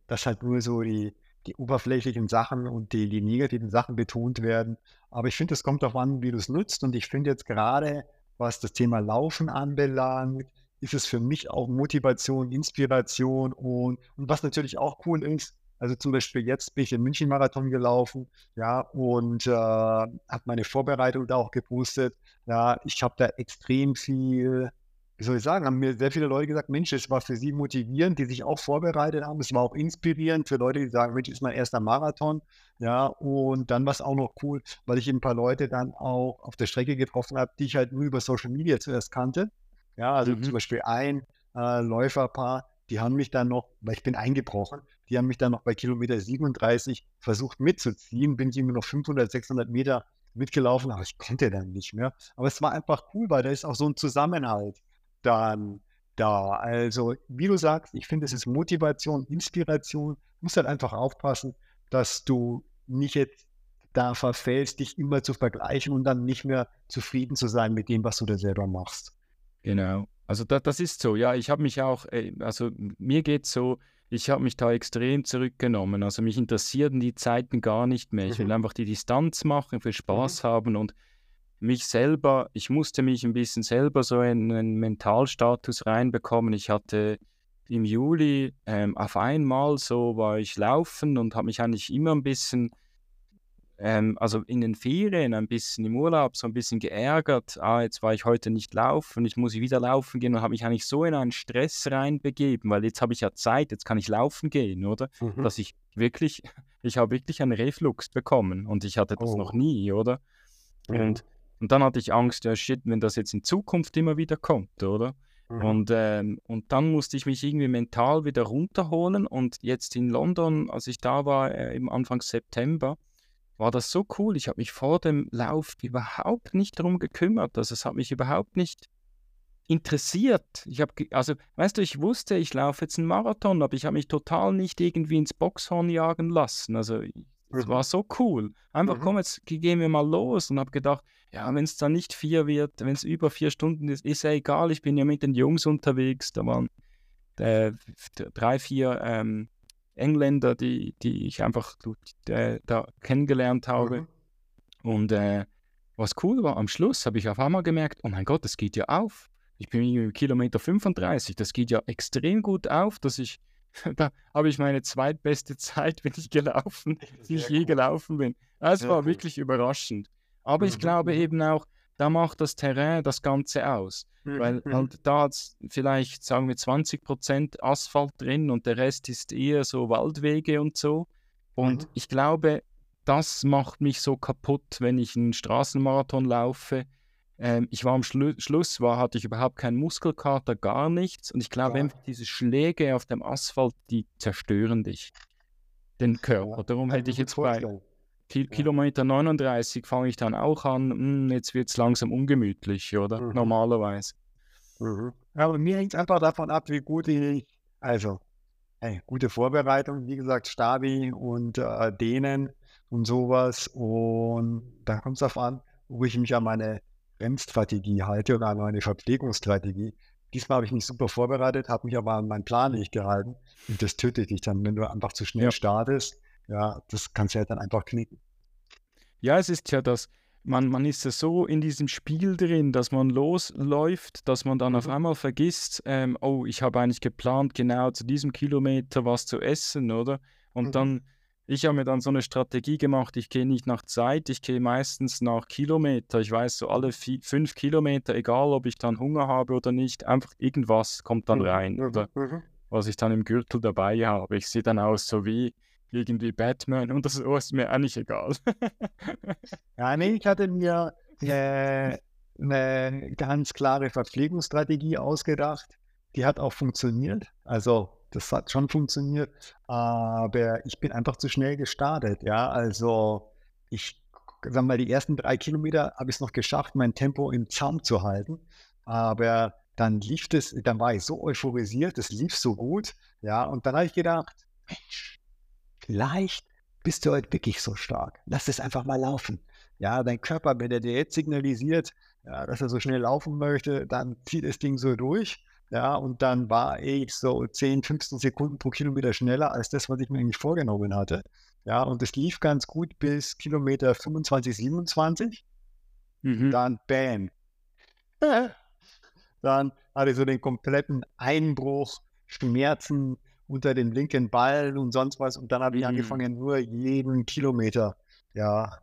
das halt nur so die, die oberflächlichen Sachen und die, die negativen Sachen betont werden. Aber ich finde, es kommt darauf an, wie du es nutzt. Und ich finde jetzt gerade, was das Thema Laufen anbelangt, ist es für mich auch Motivation, Inspiration und, und was natürlich auch cool ist. Also zum Beispiel jetzt bin ich den München-Marathon gelaufen, ja, und äh, habe meine Vorbereitung da auch gepostet. Ja, ich habe da extrem viel wie soll ich sagen, haben mir sehr viele Leute gesagt, Mensch, es war für sie motivierend, die sich auch vorbereitet haben. Es war auch inspirierend für Leute, die sagen, Mensch, ist mein erster Marathon. Ja, und dann war es auch noch cool, weil ich ein paar Leute dann auch auf der Strecke getroffen habe, die ich halt nur über Social Media zuerst kannte. Ja, also mhm. zum Beispiel ein äh, Läuferpaar, die haben mich dann noch, weil ich bin eingebrochen, die haben mich dann noch bei Kilometer 37 versucht mitzuziehen, bin ich immer noch 500, 600 Meter mitgelaufen, aber ich konnte dann nicht mehr. Aber es war einfach cool, weil da ist auch so ein Zusammenhalt dann da. Also, wie du sagst, ich finde, es ist Motivation, Inspiration. Du musst halt einfach aufpassen, dass du nicht jetzt da verfällst, dich immer zu vergleichen und dann nicht mehr zufrieden zu sein mit dem, was du da selber machst. Genau. Also da, das ist so. Ja, ich habe mich auch, äh, also mir geht es so, ich habe mich da extrem zurückgenommen. Also mich interessierten die Zeiten gar nicht mehr. Ich will mhm. einfach die Distanz machen, viel Spaß mhm. haben und mich selber, ich musste mich ein bisschen selber so in einen Mentalstatus reinbekommen. Ich hatte im Juli ähm, auf einmal so war ich laufen und habe mich eigentlich immer ein bisschen, ähm, also in den Ferien, ein bisschen im Urlaub, so ein bisschen geärgert. Ah, jetzt war ich heute nicht laufen, jetzt muss ich wieder laufen gehen und habe mich eigentlich so in einen Stress reinbegeben, weil jetzt habe ich ja Zeit, jetzt kann ich laufen gehen, oder? Mhm. Dass ich wirklich, *laughs* ich habe wirklich einen Reflux bekommen und ich hatte das oh. noch nie, oder? Mhm. Und und dann hatte ich Angst, ja shit, wenn das jetzt in Zukunft immer wieder kommt, oder? Mhm. Und, ähm, und dann musste ich mich irgendwie mental wieder runterholen. Und jetzt in London, als ich da war, äh, im Anfang September, war das so cool. Ich habe mich vor dem Lauf überhaupt nicht darum gekümmert. Also es hat mich überhaupt nicht interessiert. Ich habe, also, weißt du, ich wusste, ich laufe jetzt einen Marathon, aber ich habe mich total nicht irgendwie ins Boxhorn jagen lassen. Also es mhm. war so cool. Einfach, mhm. komm, jetzt gehen wir mal los und habe gedacht, ja, wenn es dann nicht vier wird, wenn es über vier Stunden ist, ist ja egal. Ich bin ja mit den Jungs unterwegs. Da waren äh, drei, vier ähm, Engländer, die, die ich einfach äh, da kennengelernt habe. Mhm. Und äh, was cool war, am Schluss habe ich auf einmal gemerkt, oh mein Gott, das geht ja auf. Ich bin irgendwie Kilometer 35, das geht ja extrem gut auf, dass ich *laughs* da habe ich meine zweitbeste Zeit, *laughs* bin ich gelaufen, die ich je gelaufen bin. Das war cool. wirklich überraschend. Aber mhm. ich glaube eben auch, da macht das Terrain das Ganze aus. Mhm. Weil mhm. halt da hat vielleicht, sagen wir, 20% Asphalt drin und der Rest ist eher so Waldwege und so. Und mhm. ich glaube, das macht mich so kaputt, wenn ich einen Straßenmarathon laufe. Ähm, ich war am Schlu Schluss, war, hatte ich überhaupt keinen Muskelkater, gar nichts. Und ich glaube, ja. diese Schläge auf dem Asphalt, die zerstören dich, den Körper. Darum hätte ich jetzt bei Ki Kilometer 39 fange ich dann auch an, hm, jetzt wird es langsam ungemütlich, oder? Mhm. Normalerweise. Mhm. Ja, aber mir hängt es einfach davon ab, wie gut ich, also, hey, gute Vorbereitung, wie gesagt, Stabi und äh, Dehnen und sowas. Und da kommt es darauf an, wo ich mich an meine Bremsstrategie halte oder an meine Verpflegungsstrategie. Diesmal habe ich mich super vorbereitet, habe mich aber an meinen Plan nicht gehalten. Und das tötet dich dann, wenn du einfach zu schnell ja. startest ja, das kannst du ja dann einfach knicken. Ja, es ist ja das, man, man ist ja so in diesem Spiel drin, dass man losläuft, dass man dann mhm. auf einmal vergisst, ähm, oh, ich habe eigentlich geplant, genau zu diesem Kilometer was zu essen, oder? Und mhm. dann, ich habe mir dann so eine Strategie gemacht, ich gehe nicht nach Zeit, ich gehe meistens nach Kilometer. Ich weiß so alle vier, fünf Kilometer, egal ob ich dann Hunger habe oder nicht, einfach irgendwas kommt dann mhm. rein, oder? Mhm. Mhm. Was ich dann im Gürtel dabei habe. Ich sehe dann aus so wie irgendwie Batman und das ist mir eigentlich egal. *laughs* ja, nee, ich hatte mir äh, eine ganz klare Verpflegungsstrategie ausgedacht. Die hat auch funktioniert. Also das hat schon funktioniert, aber ich bin einfach zu schnell gestartet. Ja, also ich sag mal, die ersten drei Kilometer habe ich es noch geschafft, mein Tempo im Zaum zu halten. Aber dann lief es, dann war ich so euphorisiert, es lief so gut. Ja, und dann habe ich gedacht, Mensch, vielleicht bist du heute wirklich so stark. Lass es einfach mal laufen. Ja, dein Körper, wenn er dir jetzt signalisiert, ja, dass er so schnell laufen möchte, dann zieht das Ding so durch. Ja, und dann war ich so 10, 15 Sekunden pro Kilometer schneller als das, was ich mir eigentlich vorgenommen hatte. Ja, und es lief ganz gut bis Kilometer 25, 27. Mhm. Dann bam. Dann hatte ich so den kompletten Einbruch, Schmerzen, unter dem linken Ball und sonst was. Und dann habe ich mhm. angefangen, nur jeden Kilometer, ja,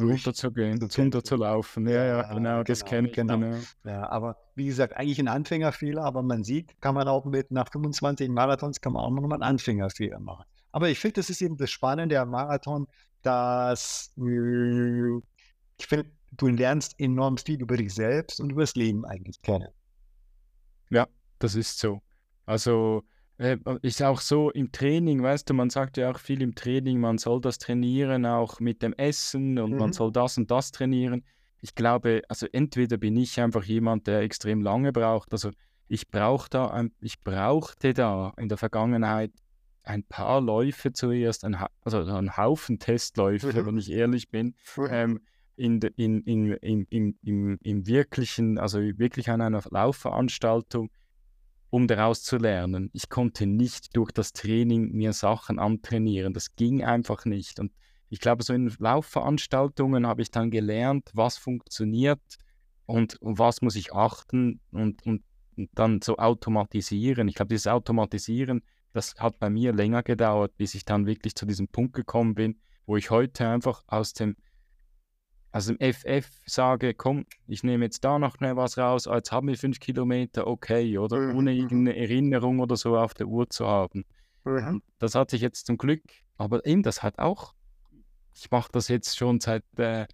runter zu gehen, runter zu laufen. Ja, ja, genau, das genau, kenne ich. Genau. genau. Ja, aber wie gesagt, eigentlich ein Anfängerfehler, aber man sieht, kann man auch mit nach 25 Marathons kann man auch noch mal einen Anfängerfehler machen. Aber ich finde, das ist eben das Spannende am Marathon, dass äh, ich finde, du lernst enorm viel über dich selbst und über das Leben eigentlich kennen. Ja, das ist so. Also ist auch so im Training, weißt du, man sagt ja auch viel im Training, man soll das trainieren auch mit dem Essen und mhm. man soll das und das trainieren. Ich glaube, also entweder bin ich einfach jemand, der extrem lange braucht, also ich brauche da, ein, ich brauchte da in der Vergangenheit ein paar Läufe zuerst, ein, also ein Haufen Testläufe, mhm. wenn ich ehrlich bin, ähm, in, in, in, in, in, im, im wirklichen, also wirklich an einer Laufveranstaltung um daraus zu lernen. Ich konnte nicht durch das Training mir Sachen antrainieren. Das ging einfach nicht. Und ich glaube, so in Laufveranstaltungen habe ich dann gelernt, was funktioniert und, was muss ich achten und, und dann so automatisieren. Ich glaube, dieses Automatisieren, das hat bei mir länger gedauert, bis ich dann wirklich zu diesem Punkt gekommen bin, wo ich heute einfach aus dem also im FF sage, komm, ich nehme jetzt da noch schnell was raus, ah, jetzt haben wir fünf Kilometer, okay, oder mhm. ohne mhm. irgendeine Erinnerung oder so auf der Uhr zu haben. Mhm. Das hatte ich jetzt zum Glück, aber eben, das hat auch, ich mache das jetzt schon seit äh,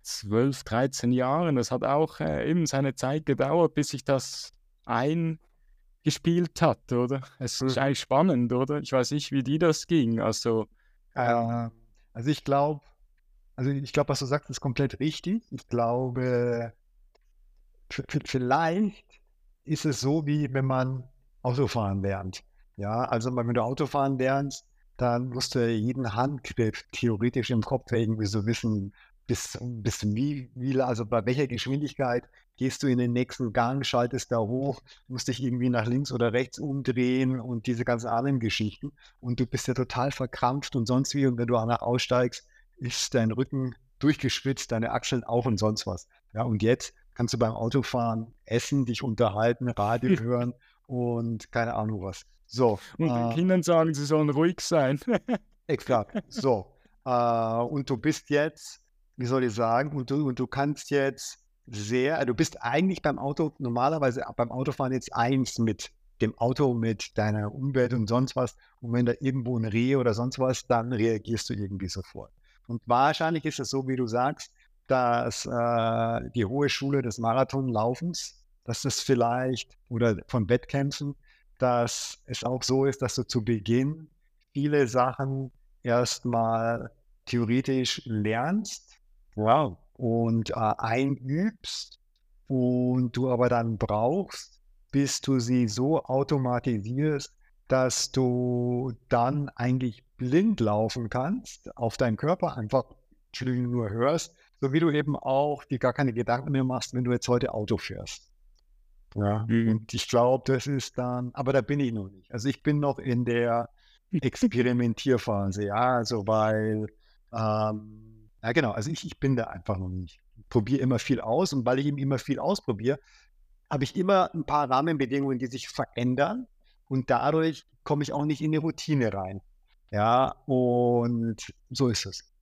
12, 13 Jahren, das hat auch äh, eben seine Zeit gedauert, bis ich das eingespielt hat, oder? Es ist mhm. eigentlich spannend, oder? Ich weiß nicht, wie die das ging, also... Äh, also ich glaube, also ich glaube, was du sagst, ist komplett richtig. Ich glaube, vielleicht ist es so, wie wenn man Autofahren lernt. Ja, also wenn du Autofahren lernst, dann musst du jeden Handgriff theoretisch im Kopf irgendwie so wissen, bis, bis wie, wie, also bei welcher Geschwindigkeit gehst du in den nächsten Gang, schaltest da hoch, musst dich irgendwie nach links oder rechts umdrehen und diese ganzen anderen Geschichten. Und du bist ja total verkrampft und sonst wie. Und wenn du danach aussteigst, ist dein Rücken durchgeschwitzt, deine Achseln auch und sonst was. Ja, und jetzt kannst du beim Autofahren essen, dich unterhalten, Radio *laughs* hören und keine Ahnung was. So. Und den äh, Kindern sagen, sie sollen ruhig sein. *laughs* exakt. So. Äh, und du bist jetzt, wie soll ich sagen, und du, und du kannst jetzt sehr, du bist eigentlich beim Auto normalerweise beim Autofahren jetzt eins mit dem Auto, mit deiner Umwelt und sonst was. Und wenn da irgendwo ein Reh oder sonst was, dann reagierst du irgendwie sofort. Und wahrscheinlich ist es so, wie du sagst, dass äh, die hohe Schule des Marathonlaufens, dass es vielleicht, oder von Wettkämpfen, dass es auch so ist, dass du zu Beginn viele Sachen erstmal theoretisch lernst wow. und äh, einübst und du aber dann brauchst, bis du sie so automatisierst, dass du dann eigentlich blind laufen kannst, auf deinen Körper einfach nur hörst, so wie du eben auch dir gar keine Gedanken mehr machst, wenn du jetzt heute Auto fährst. Ja, mhm. und ich glaube, das ist dann, aber da bin ich noch nicht. Also ich bin noch in der *laughs* Experimentierphase, ja, also weil, ähm, ja genau, also ich, ich bin da einfach noch nicht. Probiere immer viel aus und weil ich eben immer viel ausprobiere, habe ich immer ein paar Rahmenbedingungen, die sich verändern und dadurch komme ich auch nicht in die Routine rein. Ja, und so ist es.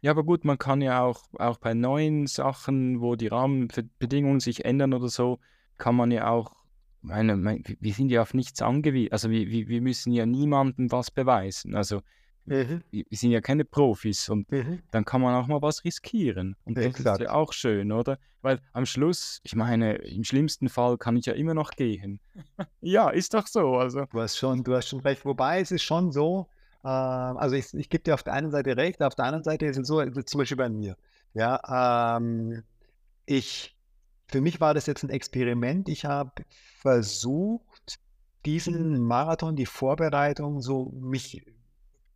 Ja, aber gut, man kann ja auch, auch bei neuen Sachen, wo die Rahmenbedingungen sich ändern oder so, kann man ja auch, meine, meine, wir sind ja auf nichts angewiesen, also wir, wir müssen ja niemandem was beweisen. Also mhm. wir sind ja keine Profis und mhm. dann kann man auch mal was riskieren. Und das Exakt. ist ja auch schön, oder? Weil am Schluss, ich meine, im schlimmsten Fall kann ich ja immer noch gehen. *laughs* ja, ist doch so. Also. Du hast schon, du hast schon recht. Wobei es ist schon so, äh, also ich, ich gebe dir auf der einen Seite recht, auf der anderen Seite ist es so, zum Beispiel bei mir. Ja, ähm, ich für mich war das jetzt ein Experiment. Ich habe versucht, diesen Marathon, die Vorbereitung, so mich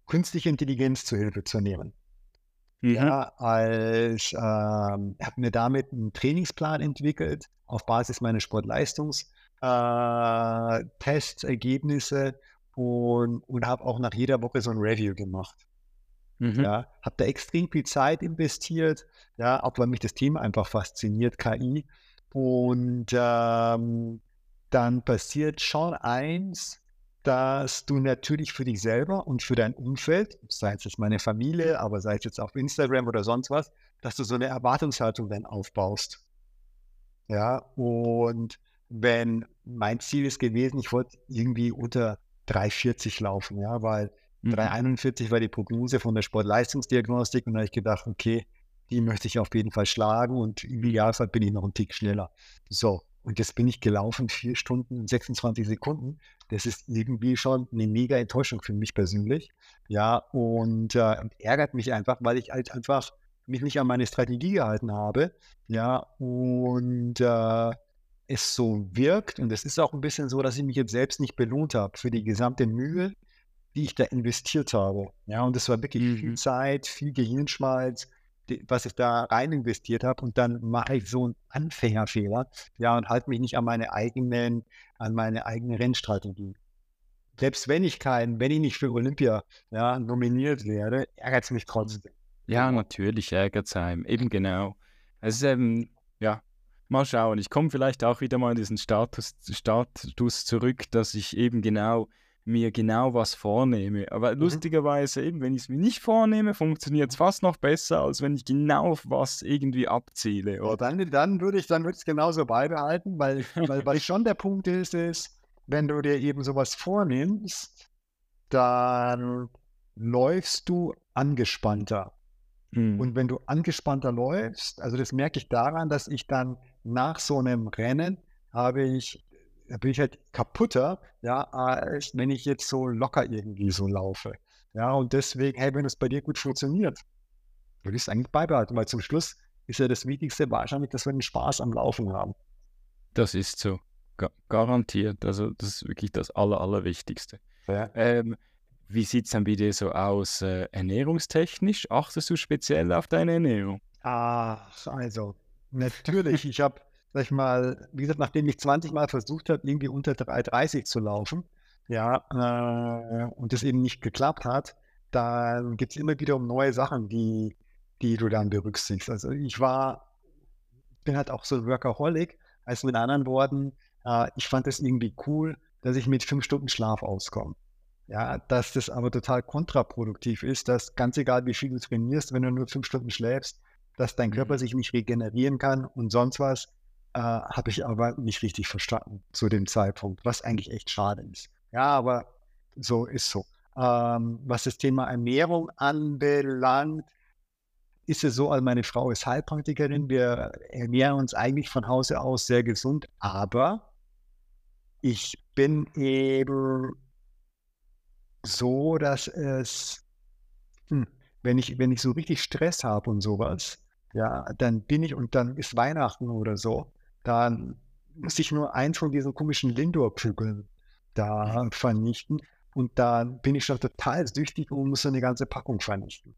künstliche Intelligenz zu Hilfe zu nehmen. Mhm. Ja, als ähm, habe mir damit einen Trainingsplan entwickelt auf Basis meiner Sportleistungstestergebnisse äh, und, und habe auch nach jeder Woche so ein Review gemacht. Mhm. Ja, habe da extrem viel Zeit investiert, ja, auch weil mich das Thema einfach fasziniert, KI. Und ähm, dann passiert schon eins, dass du natürlich für dich selber und für dein Umfeld, sei es jetzt meine Familie, aber sei es jetzt auf Instagram oder sonst was, dass du so eine Erwartungshaltung dann aufbaust. Ja, und wenn mein Ziel ist gewesen, ich wollte irgendwie unter 3,40 laufen, ja, weil mhm. 3,41 war die Prognose von der Sportleistungsdiagnostik und da habe ich gedacht, okay, die möchte ich auf jeden Fall schlagen und im Idealfall bin ich noch einen Tick schneller. So, und jetzt bin ich gelaufen, vier Stunden und 26 Sekunden. Das ist irgendwie schon eine mega Enttäuschung für mich persönlich. Ja, und äh, ärgert mich einfach, weil ich halt einfach mich nicht an meine Strategie gehalten habe. Ja, und äh, es so wirkt. Und es ist auch ein bisschen so, dass ich mich jetzt selbst nicht belohnt habe für die gesamte Mühe, die ich da investiert habe. Ja, und es war wirklich mhm. viel Zeit, viel Gehirnschmalz, was ich da rein investiert habe und dann mache ich so einen Anfängerfehler, ja, und halte mich nicht an meine eigenen, an meine eigene Rennstrategie. Selbst wenn ich kein, wenn ich nicht für Olympia ja, nominiert werde, ärgert es mich trotzdem. Ja, natürlich ärgert es einem. Eben genau. Es ist eben, ja, mal schauen. Ich komme vielleicht auch wieder mal in diesen Status, Status zurück, dass ich eben genau mir genau was vornehme. Aber mhm. lustigerweise, eben, wenn ich es mir nicht vornehme, funktioniert es fast noch besser, als wenn ich genau auf was irgendwie abziele. Oder? Dann, dann würde ich dann es genauso beibehalten, weil, weil, weil schon der Punkt ist, ist, wenn du dir eben sowas vornimmst, dann läufst du angespannter. Hm. Und wenn du angespannter läufst, also das merke ich daran, dass ich dann nach so einem Rennen habe ich da bin ich halt kaputter, ja, als wenn ich jetzt so locker irgendwie so laufe. Ja, und deswegen, hey, wenn es bei dir gut funktioniert, würde ich es eigentlich beibehalten, weil zum Schluss ist ja das Wichtigste wahrscheinlich, dass wir den Spaß am Laufen haben. Das ist so. Ga garantiert. Also, das ist wirklich das Aller, Allerwichtigste. Ja. Ähm, wie sieht es dann bei dir so aus, äh, ernährungstechnisch? Achtest du speziell auf deine Ernährung? Ach, also, natürlich. ich habe sag ich mal, wie gesagt, nachdem ich 20 Mal versucht habe, irgendwie unter 3,30 zu laufen, ja, äh, und das eben nicht geklappt hat, dann gibt es immer wieder um neue Sachen, die, die du dann berücksichtigst. Also ich war, bin halt auch so Workaholic, also mit anderen Worten, äh, ich fand es irgendwie cool, dass ich mit fünf Stunden Schlaf auskomme. Ja, dass das aber total kontraproduktiv ist, dass ganz egal, wie viel du trainierst, wenn du nur fünf Stunden schläfst, dass dein Körper Mhm. sich nicht regenerieren kann und sonst was, äh, habe ich aber nicht richtig verstanden zu dem Zeitpunkt, was eigentlich echt schade ist. Ja, aber so ist so. Ähm, was das Thema Ernährung anbelangt, ist es so, also meine Frau ist Heilpraktikerin, wir ernähren uns eigentlich von Hause aus sehr gesund, aber ich bin eben so, dass es, hm, wenn ich, wenn ich so richtig Stress habe und sowas, ja, dann bin ich und dann ist Weihnachten oder so, dann muss ich nur eins von diesen komischen Lindor-Kügeln da vernichten und dann bin ich schon total süchtig und muss so eine ganze Packung vernichten.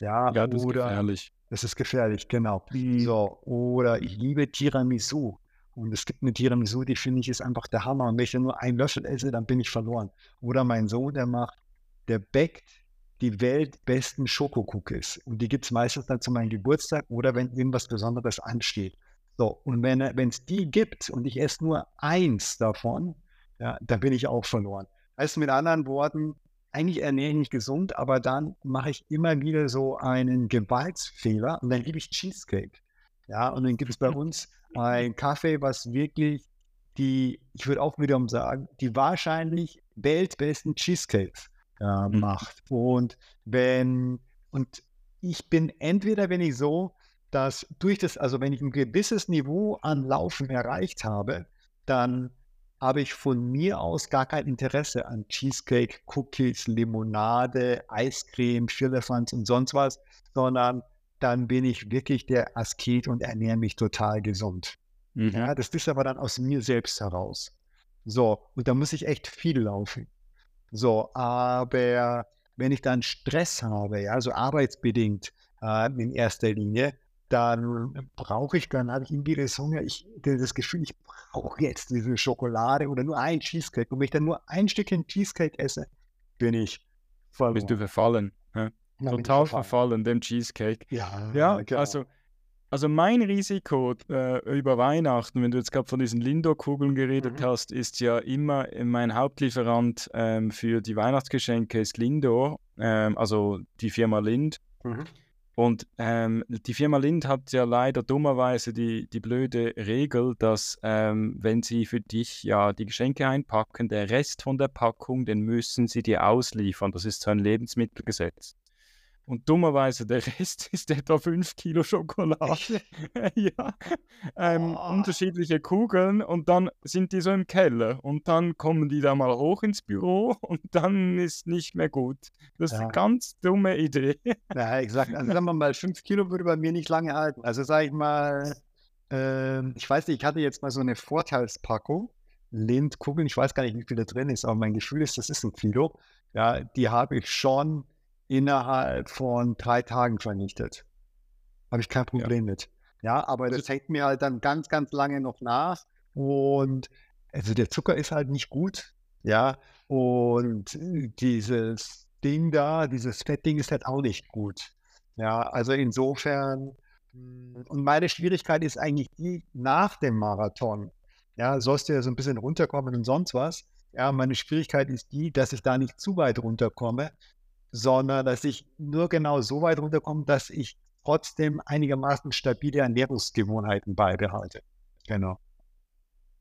Ja, Ja, das ist oder gefährlich. das ist gefährlich, genau. So, oder ich liebe Tiramisu. Und es gibt eine Tiramisu, die finde ich ist einfach der Hammer. Und wenn ich nur einen Löffel esse, dann bin ich verloren. Oder mein Sohn, der macht, der backt die weltbesten Schokokookies. Und die gibt es meistens dann zu meinem Geburtstag oder wenn irgendwas Besonderes ansteht. So, und wenn wenn es die gibt und ich esse nur eins davon, ja, dann bin ich auch verloren. Heißt mit anderen Worten, eigentlich ernähre ich mich gesund, aber dann mache ich immer wieder so einen Gewaltsfehler und dann liebe ich Cheesecake. Ja, und dann gibt es bei uns ein Kaffee, was wirklich die, ich würde auch wiederum sagen, die wahrscheinlich weltbesten Cheesecakes äh, Mhm. macht. Und wenn, und ich bin entweder, wenn ich so, dass durch das, also wenn ich ein gewisses Niveau an Laufen erreicht habe, dann habe ich von mir aus gar kein Interesse an Cheesecake, Cookies, Limonade, Eiscreme, Firlefanz und sonst was, sondern dann bin ich wirklich der Asket und ernähre mich total gesund. Mhm. Ja, das ist aber dann aus mir selbst heraus. So, und da muss ich echt viel laufen. So, aber wenn ich dann Stress habe, ja, so arbeitsbedingt äh, in erster Linie, dann brauche ich, dann habe ich irgendwie das Hunger, ich das Gefühl, ich brauche jetzt diese Schokolade oder nur ein Cheesecake. Und wenn ich dann nur ein Stückchen Cheesecake esse, bin ich verloren. Bist du verfallen. Ich Total verfallen. verfallen, dem Cheesecake. Ja, Ja, genau. also, also mein Risiko äh, über Weihnachten, wenn du jetzt gerade von diesen Lindor-Kugeln geredet Mhm. hast, ist ja immer äh, mein Hauptlieferant ähm, für die Weihnachtsgeschenke ist Lindor, ähm, also die Firma Lind. Mhm. Und ähm, die Firma Lind hat ja leider dummerweise die, die blöde Regel, dass ähm, wenn sie für dich ja die Geschenke einpacken, der Rest von der Packung, den müssen sie dir ausliefern. Das ist so ein Lebensmittelgesetz. Und dummerweise der *laughs* Rest ist etwa 5 Kilo Schokolade. *laughs* ja. Ähm, Oh. Unterschiedliche Kugeln und dann sind die so im Keller und dann kommen die da mal hoch ins Büro *laughs* und dann ist nicht mehr gut. Das ist Ja. eine ganz dumme Idee. Ja, exakt. Also sagen wir mal, fünf Kilo würde bei mir nicht lange halten. Also sage ich mal, ähm, ich weiß nicht, ich hatte jetzt mal so eine Vorteilspackung, Lindkugeln, ich weiß gar nicht, wie viel da drin ist, aber mein Gefühl ist, das ist ein Kilo. Ja, die habe ich schon innerhalb von drei Tagen vernichtet. Habe ich kein Problem mit. Ja, aber das hängt mir halt dann ganz, ganz lange noch nach. Und also der Zucker ist halt nicht gut. Ja, und dieses Ding da, dieses Fettding ist halt auch nicht gut. Ja, also insofern, mm, und meine Schwierigkeit ist eigentlich die nach dem Marathon. Ja, sollst du ja so ein bisschen runterkommen und sonst was. Ja, meine Schwierigkeit ist die, dass ich da nicht zu weit runterkomme, sondern dass ich nur genau so weit runterkomme, dass ich trotzdem einigermaßen stabile Ernährungsgewohnheiten beibehalte. Genau.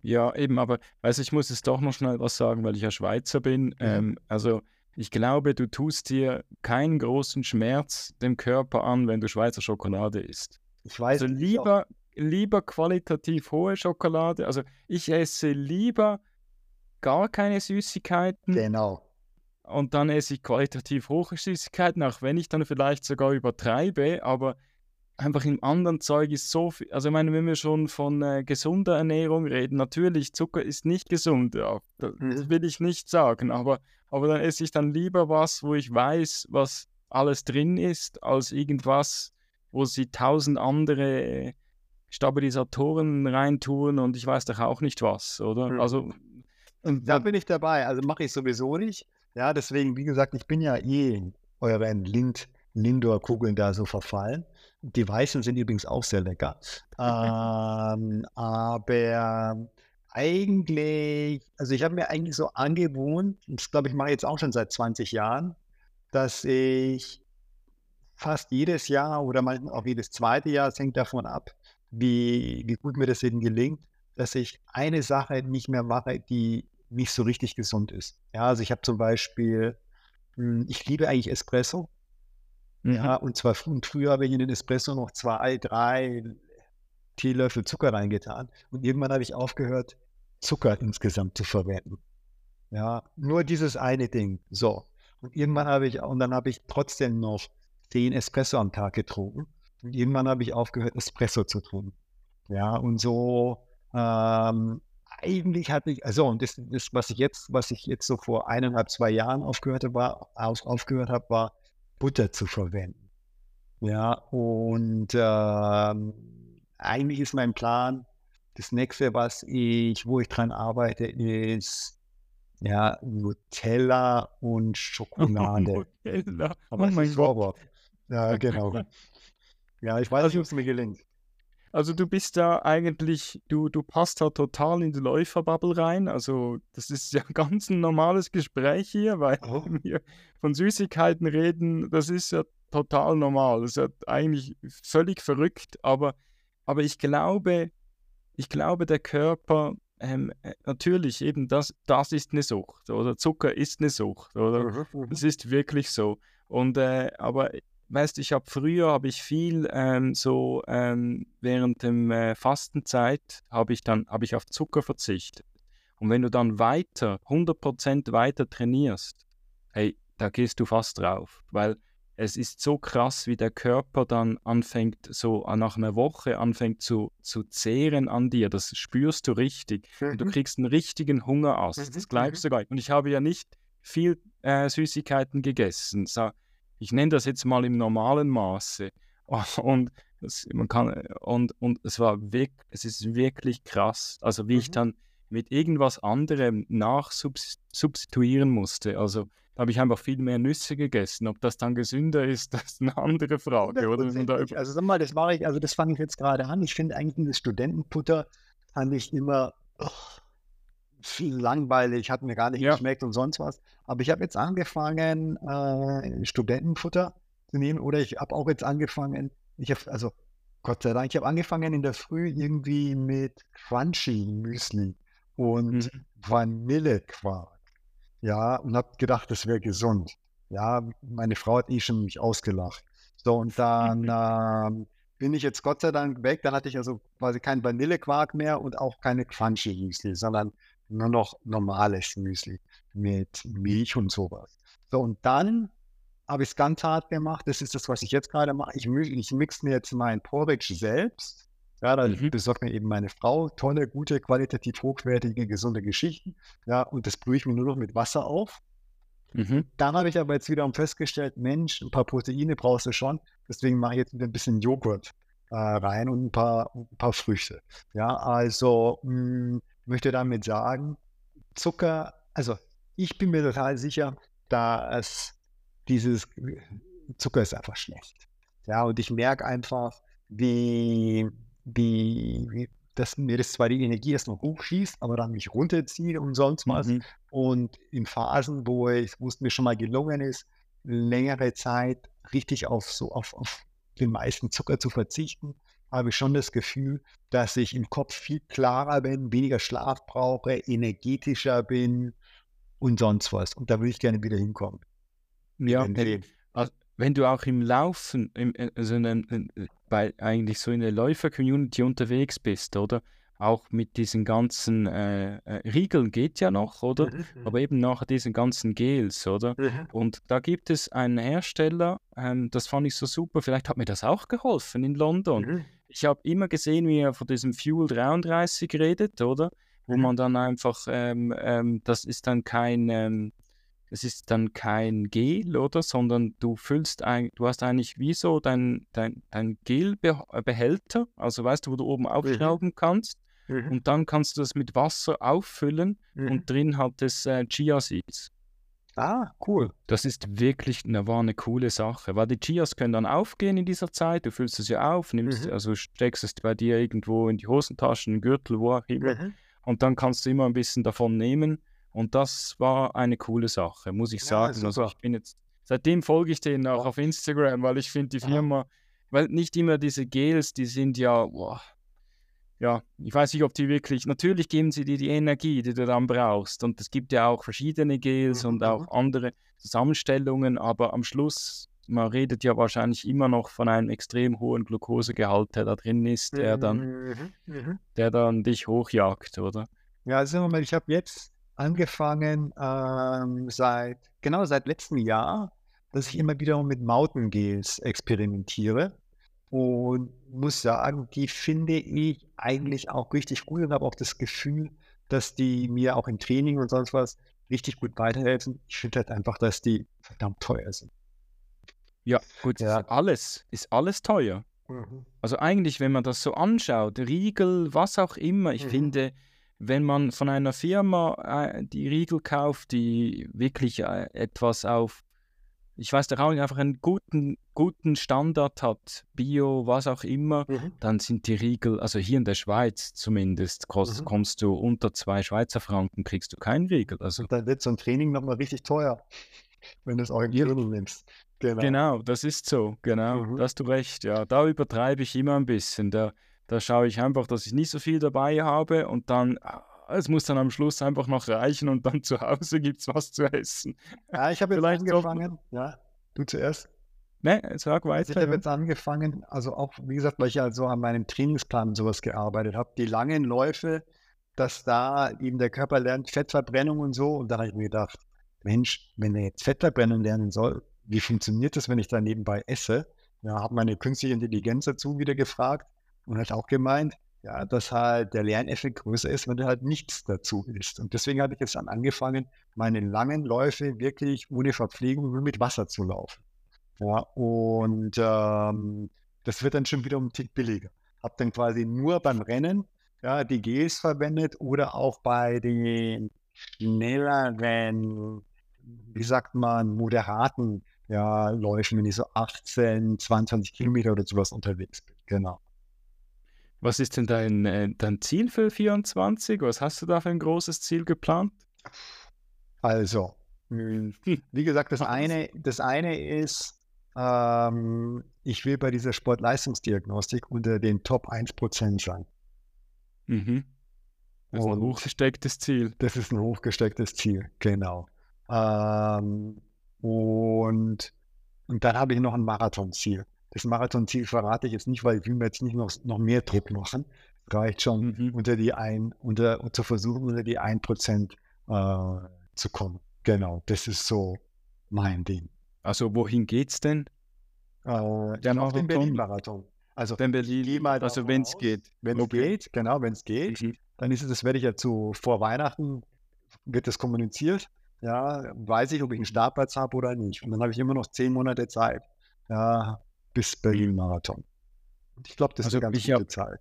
Ja, eben, aber du, ich muss jetzt doch noch schnell was sagen, weil ich ja Schweizer bin. Ähm, also ich glaube, du tust dir keinen großen Schmerz dem Körper an, wenn du Schweizer Schokolade isst. Ich weiß, Also lieber, lieber qualitativ hohe Schokolade. Also ich esse lieber gar keine Süßigkeiten Genau. Und dann esse ich qualitativ hohe Süßigkeiten, auch wenn ich dann vielleicht sogar übertreibe, aber einfach im anderen Zeug ist so viel, also ich meine, wenn wir schon von äh, gesunder Ernährung reden, natürlich, Zucker ist nicht gesund, ja, das Mhm. will ich nicht sagen, aber, aber dann esse ich dann lieber was, wo ich weiß, was alles drin ist, als irgendwas, wo sie tausend andere Stabilisatoren reintun und ich weiß doch auch nicht was, oder? Mhm. Also, und Da bin ich dabei. Also mache ich sowieso nicht. Ja, deswegen, wie gesagt, ich bin ja eh euren Lind, Lindor-Kugeln da so verfallen. Die weißen sind übrigens auch sehr lecker. ähm, aber eigentlich, also ich habe mir eigentlich so angewohnt, und das glaube ich mache ich jetzt auch schon seit 20 Jahren, dass ich fast jedes Jahr oder manchmal auch jedes zweite Jahr, es hängt davon ab, wie, wie gut mir das eben gelingt, dass ich eine Sache nicht mehr mache, die nicht so richtig gesund ist. Ja, also ich habe zum Beispiel, hm, ich liebe eigentlich Espresso. Mhm. Ja, und zwar und früher habe ich in den Espresso noch zwei, drei Teelöffel Zucker reingetan. Und irgendwann habe ich aufgehört, Zucker insgesamt zu verwenden. Ja, nur dieses eine Ding. So. Und irgendwann habe ich, und dann habe ich trotzdem noch zehn Espresso am Tag getrunken. Und irgendwann habe ich aufgehört, Espresso zu trinken. Ja, und so, ähm, eigentlich hatte ich, also, und das, das, was ich jetzt, was ich jetzt so vor eineinhalb, zwei Jahren aufgehört habe, war, auf, aufgehört habe, war Butter zu verwenden. Ja, und ähm, eigentlich ist mein Plan, das nächste, was ich, wo ich dran arbeite, ist ja Nutella und *laughs* Schokolade. Nutella. Aber oh mein Gott. Ja, genau. *laughs* Ja, ich weiß nicht, ob es mir gelingt. Also du bist da eigentlich, du, du passt da total in die Läuferbubble rein. Also das ist ja *laughs* ganz ein normales Gespräch hier, weil oh. *laughs* wir von Süßigkeiten reden, das ist ja total normal. Das ist ja eigentlich völlig verrückt, aber, aber ich glaube, ich glaube, der Körper, ähm, äh, natürlich eben, das, das ist eine Sucht oder Zucker ist eine Sucht oder mhm, mhm. das ist wirklich so. Und äh, aber weißt du, ich habe früher habe ich viel ähm, so ähm, während dem äh, Fastenzeit habe ich dann habe ich auf Zucker verzichtet. Und wenn du dann weiter 100% weiter trainierst, hey, da gehst du fast drauf, weil es ist so krass, wie der Körper dann anfängt, so nach einer Woche anfängt zu, zu zehren an dir. Das spürst du richtig. Und du mhm. kriegst einen richtigen Hunger aus. Das mhm, glaubst mhm. du gar nicht. Und ich habe ja nicht viel äh, Süßigkeiten gegessen. So, ich nenne das jetzt mal im normalen Maße. *laughs* Und, das, man kann, und, und es war wirklich, es ist wirklich krass. Also wie mhm. ich dann mit irgendwas anderem nachsubstituieren musste. Also da habe ich einfach viel mehr Nüsse gegessen. Ob das dann gesünder ist, *laughs* das ist eine andere Frage. Oder? Also sag mal, das mache ich, also das fange ich jetzt gerade an. Ich finde eigentlich das Studentenputter fand ich immer oh, viel langweilig, hat mir gar nicht ja. geschmeckt und sonst was. Aber ich habe jetzt angefangen, äh, Studentenfutter zu nehmen oder ich habe auch jetzt angefangen, ich habe, also Gott sei Dank, ich habe angefangen in der Früh irgendwie mit Crunchy Müsli und mhm. Vanillequark. Ja, und habe gedacht, das wäre gesund. Ja, meine Frau hat eh schon mich ausgelacht. So, und dann *laughs* ähm, bin ich jetzt Gott sei Dank weg. Dann hatte ich also quasi keinen Vanillequark mehr und auch keine Crunchy Müsli, sondern nur noch normales Müsli mit Milch und sowas. So, und dann habe ich es ganz hart gemacht. Das ist das, was ich jetzt gerade mache. Ich, ich mixe mir jetzt mein Porridge selbst. Ja, da mhm. besorgt mir eben meine Frau tolle, gute, qualitativ hochwertige, gesunde Geschichten. Ja, und das brühe ich mir nur noch mit Wasser auf. Mhm. Dann habe ich aber jetzt wiederum festgestellt, Mensch, ein paar Proteine brauchst du schon. Deswegen mache ich jetzt wieder ein bisschen Joghurt äh, rein und ein paar, ein paar Früchte. Ja, also mh, hm, möchte damit sagen, Zucker, also ich bin mir total sicher, dass dieses Zucker ist einfach schlecht. Ja, und ich merke einfach, wie, wie, wie dass mir das zwar die Energie erst noch hochschießt, aber dann mich runterzieht und sonst was. Mhm. Und in Phasen, wo es, wo es mir schon mal gelungen ist, längere Zeit richtig auf so auf, auf den meisten Zucker zu verzichten, habe ich schon das Gefühl, dass ich im Kopf viel klarer bin, weniger Schlaf brauche, energetischer bin und sonst was. Und da würde ich gerne wieder hinkommen. Ja, wenn, also, wenn du auch im Laufen, im, äh, also in, in, bei, eigentlich so in der Läufer-Community unterwegs bist, oder? Auch mit diesen ganzen äh, äh, Riegeln geht ja noch, oder? Mhm, mhm. Aber eben nach diesen ganzen Gels, oder? Mhm. Und da gibt es einen Hersteller, ähm, das fand ich so super, vielleicht hat mir das auch geholfen in London. Ich habe immer gesehen, wie er von diesem Fuel 33 redet, oder? Wo mhm. man dann einfach, ähm, ähm, das ist dann kein, ähm, es ist dann kein Gel, oder? Sondern du füllst ein, du hast eigentlich wie so dein, dein, dein Gelbehälter, also weißt du, wo du oben mhm. aufschrauben mhm. kannst. Mhm. Und dann kannst du das mit Wasser auffüllen und mhm. drin hat es äh, Chia Seeds. Ah, cool. Das ist wirklich eine, war eine coole Sache, weil die Chias können dann aufgehen in dieser Zeit. Du füllst es ja auf, nimmst, mhm. also steckst es bei dir irgendwo in die Hosentaschen, Gürtel, wo auch immer. Mhm. Und dann kannst du immer ein bisschen davon nehmen. Und das war eine coole Sache, muss ich sagen. Ja, also ich bin jetzt seitdem folge ich denen auch auf Instagram, weil ich finde die Firma, weil nicht immer diese Gels, die sind ja, boah, ja, ich weiß nicht, ob die wirklich, natürlich geben sie dir die Energie, die du dann brauchst. Und es gibt ja auch verschiedene Gels und auch andere Zusammenstellungen, aber am Schluss, man redet ja wahrscheinlich immer noch von einem extrem hohen Glukosegehalt, der da drin ist, der dann, der dann dich hochjagt, oder? Ja, also ich habe jetzt angefangen ähm, seit, genau seit letztem Jahr, dass ich immer wieder mit Mountain Gels experimentiere. Und muss sagen, die finde ich eigentlich auch richtig gut und habe auch das Gefühl, dass die mir auch im Training und sonst was richtig gut weiterhelfen. Ich finde halt einfach, dass die verdammt teuer sind. Ja, gut, ja. Ist alles ist alles teuer. Mhm. Also eigentlich, wenn man das so anschaut, Riegel, was auch immer, ich mhm. finde, wenn man von einer Firma äh, die Riegel kauft, die wirklich äh, etwas auf ich weiß, der Raum einfach einen guten, guten Standard hat, Bio, was auch immer, mhm. dann sind die Riegel, also hier in der Schweiz zumindest, kost, mhm. kommst du unter zwei Schweizer Franken, kriegst du keinen Riegel. Also, dann wird so ein Training nochmal richtig teuer, wenn du es auch im ja. nimmst. Genau. genau, das ist so, genau, mhm. da hast du recht, ja. Da übertreibe ich immer ein bisschen. Da, da schaue ich einfach, dass ich nicht so viel dabei habe und dann ah, es muss dann am Schluss einfach noch reichen und dann zu Hause gibt es was zu essen. Ja, ich habe jetzt Vielleicht angefangen. Ja, du zuerst. Ne, sag weiter. Also ich habe jetzt angefangen, also auch, wie gesagt, weil ich also an meinem Trainingsplan sowas gearbeitet habe, die langen Läufe, dass da eben der Körper lernt, Fettverbrennung und so. Und dann habe ich mir gedacht, Mensch, wenn er jetzt Fettverbrennung lernen soll, wie funktioniert das, wenn ich da nebenbei esse? Ja, habe meine künstliche Intelligenz dazu wieder gefragt und hat auch gemeint, ja, dass halt der Lerneffekt größer ist, wenn du halt nichts dazu isst. Und deswegen habe ich jetzt dann angefangen, meine langen Läufe wirklich ohne Verpflegung mit Wasser zu laufen. Ja, und ähm, das wird dann schon wieder um einen Tick billiger. Habe dann quasi nur beim Rennen ja, die Gels verwendet oder auch bei den schnelleren, wie sagt man, moderaten ja, Läufen, wenn ich so 18, 22 Kilometer oder sowas unterwegs bin. Genau. Was ist denn dein, äh, dein Ziel für 24? Was hast du da für ein großes Ziel geplant? Also, hm, *laughs* wie gesagt, das eine, das eine ist, ähm, ich will bei dieser Sportleistungsdiagnostik unter den Top 1% sein. Mhm. Das ist ein hochgestecktes Ziel. Das ist ein hochgestecktes Ziel, genau. Ähm, und, und dann habe ich noch ein Marathonziel. Das Marathonziel verrate ich jetzt nicht, weil ich will mir jetzt nicht noch, noch mehr Druck machen. Reicht schon, mhm. unter die ein, unter, zu versuchen, unter die 1% äh, zu kommen. Genau, das ist so mein Ding. Also wohin geht's denn? Äh, der auf den Berlin-Marathon. Also den Berlin, also wenn es geht. Wenn es okay. geht, genau, wenn es geht, mhm. dann ist es, das werde ich ja zu vor Weihnachten, wird das kommuniziert. Ja, weiß ich, ob ich einen Startplatz habe oder nicht. Und dann habe ich immer noch zehn Monate Zeit. Ja, bis Berlin-Marathon. Und ich glaube, das also ist eine ganz gute hab, Zeit.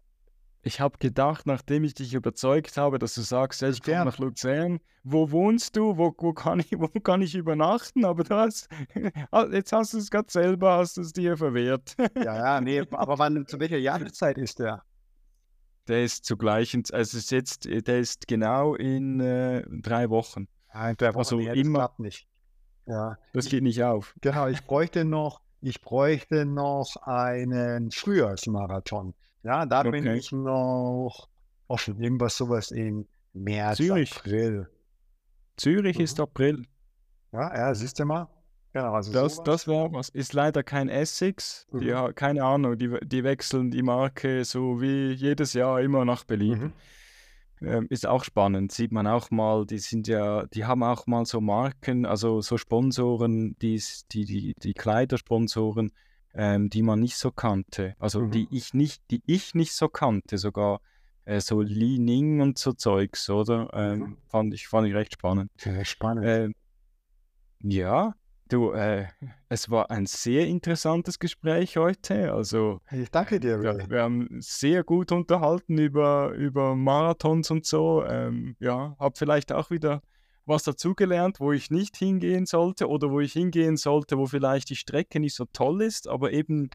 Ich habe gedacht, nachdem ich dich überzeugt habe, dass du sagst, ich komme nach Luzern, wo wohnst du, wo, wo, kann ich, wo *laughs* kann ich übernachten? Aber du hast, *laughs* ah, jetzt hast du es gerade selber, hast es dir verwehrt. ja, ja, nee, *laughs* aber wann, zu welcher Jahreszeit ist der? Der ist zu gleichen, also ist jetzt, der ist genau in äh, drei Wochen. Ja, in drei Wochen, also nee, immer, nicht. Ja. Das geht nicht auf. Genau, ich bräuchte noch ich bräuchte noch einen Frühjahrsmarathon. Ja, da okay. bin ich noch offen. Irgendwas sowas in März, Zürich. April. Zürich mhm. ist April. Ja, ja, siehst du mal. Genau, also das, das wäre was. Ist leider kein Essex. Mhm. Die, keine Ahnung, die, die wechseln die Marke so wie jedes Jahr immer nach Berlin. Mhm. Ähm, ist auch spannend, sieht man auch mal, die sind ja, die haben auch mal so Marken, also so Sponsoren, die, die, die, die Kleidersponsoren, ähm, die man nicht so kannte. Also mhm. die ich nicht, die ich nicht so kannte, sogar äh, so Li Ning und so Zeugs, oder? Ähm, mhm. fand, ich, fand ich recht spannend. Sehr spannend. Äh, ja, Du, äh, es war ein sehr interessantes Gespräch heute. Also, ich danke dir. Ja, wir haben sehr gut unterhalten über, über Marathons und so. Ähm, ja, habe vielleicht auch wieder was dazugelernt, wo ich nicht hingehen sollte oder wo ich hingehen sollte, wo vielleicht die Strecke nicht so toll ist, aber eben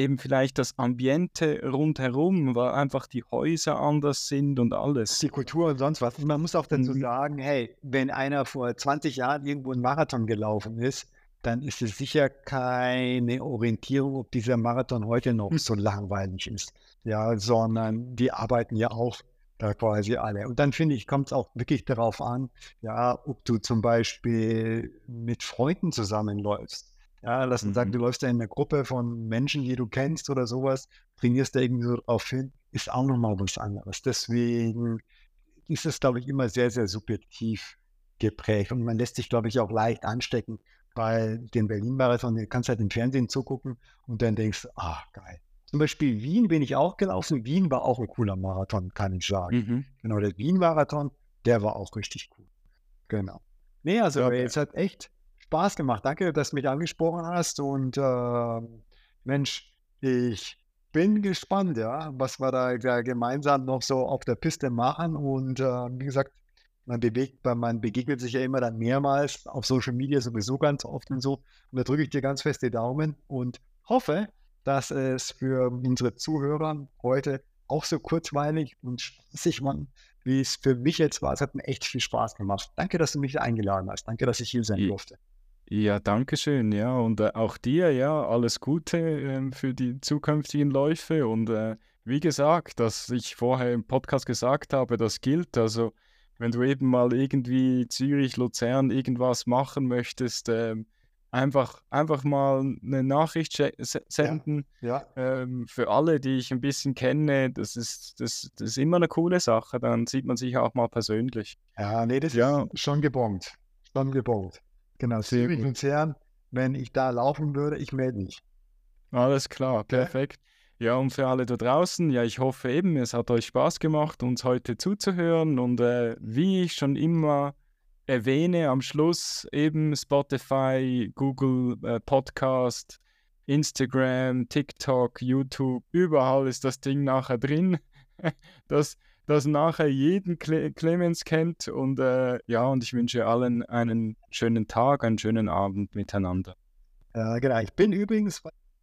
eben vielleicht das Ambiente rundherum, weil einfach die Häuser anders sind und alles. Die Kultur und sonst was. Man muss auch dazu mhm. sagen, hey, wenn einer vor 20 Jahren irgendwo einen Marathon gelaufen ist, dann ist es sicher keine Orientierung, ob dieser Marathon heute noch so langweilig ist. Ja, sondern die arbeiten ja auch da quasi alle. Und dann finde ich, kommt es auch wirklich darauf an, ja, ob du zum Beispiel mit Freunden zusammenläufst. Ja, lass uns mhm. sagen, du läufst da in einer Gruppe von Menschen, die du kennst oder sowas, trainierst da irgendwie so drauf hin, ist auch nochmal was anderes. Deswegen ist es, glaube ich, immer sehr, sehr subjektiv geprägt. Und man lässt sich, glaube ich, auch leicht anstecken bei den Berlin-Marathon. Du kannst halt im Fernsehen zugucken und dann denkst, ah, geil. Zum Beispiel Wien bin ich auch gelaufen. Wien war auch ein cooler Marathon, kann ich sagen. Mhm. Genau, der Wien-Marathon, der war auch richtig cool. Genau. Nee, also okay. es hat echt Spaß gemacht. Danke, dass du mich angesprochen hast. Und äh, Mensch, ich bin gespannt, ja, was wir da, da, gemeinsam noch so auf der Piste machen. Und äh, wie gesagt, man bewegt, man begegnet sich ja immer dann mehrmals auf Social Media sowieso ganz oft und so. Und da drücke ich dir ganz fest die Daumen und hoffe, dass es für unsere Zuhörer heute auch so kurzweilig und spaßig war, wie es für mich jetzt war. Es hat mir echt viel Spaß gemacht. Danke, dass du mich eingeladen hast. Danke, dass ich hier sein durfte. Ja, danke schön. Ja, und äh, auch dir, ja, alles Gute äh, für die zukünftigen Läufe. Und äh, wie gesagt, dass ich vorher im Podcast gesagt habe, das gilt. Also, wenn du eben mal irgendwie Zürich, Luzern irgendwas machen möchtest, ähm, einfach, einfach mal eine Nachricht senden. Ja, ja. Ähm, für alle, die ich ein bisschen kenne, das ist, das, das ist immer eine coole Sache. Dann sieht man sich auch mal persönlich. Ja, nee, das ja. ist schon gebongt. Schon gebongt. Genau, Zürich, Luzern, wenn ich da laufen würde, ich melde mich. Alles klar, perfekt. Ja, und für alle da draußen, ja, ich hoffe eben, es hat euch Spaß gemacht, uns heute zuzuhören. Und äh, wie ich schon immer erwähne, am Schluss eben Spotify, Google äh, Podcast, Instagram, TikTok, YouTube, überall ist das Ding nachher drin. *laughs* das dass nachher jeden Cle Clemens kennt. Und äh, ja, und ich wünsche allen einen schönen Tag, einen schönen Abend miteinander. Ja, genau. Ich bin übrigens,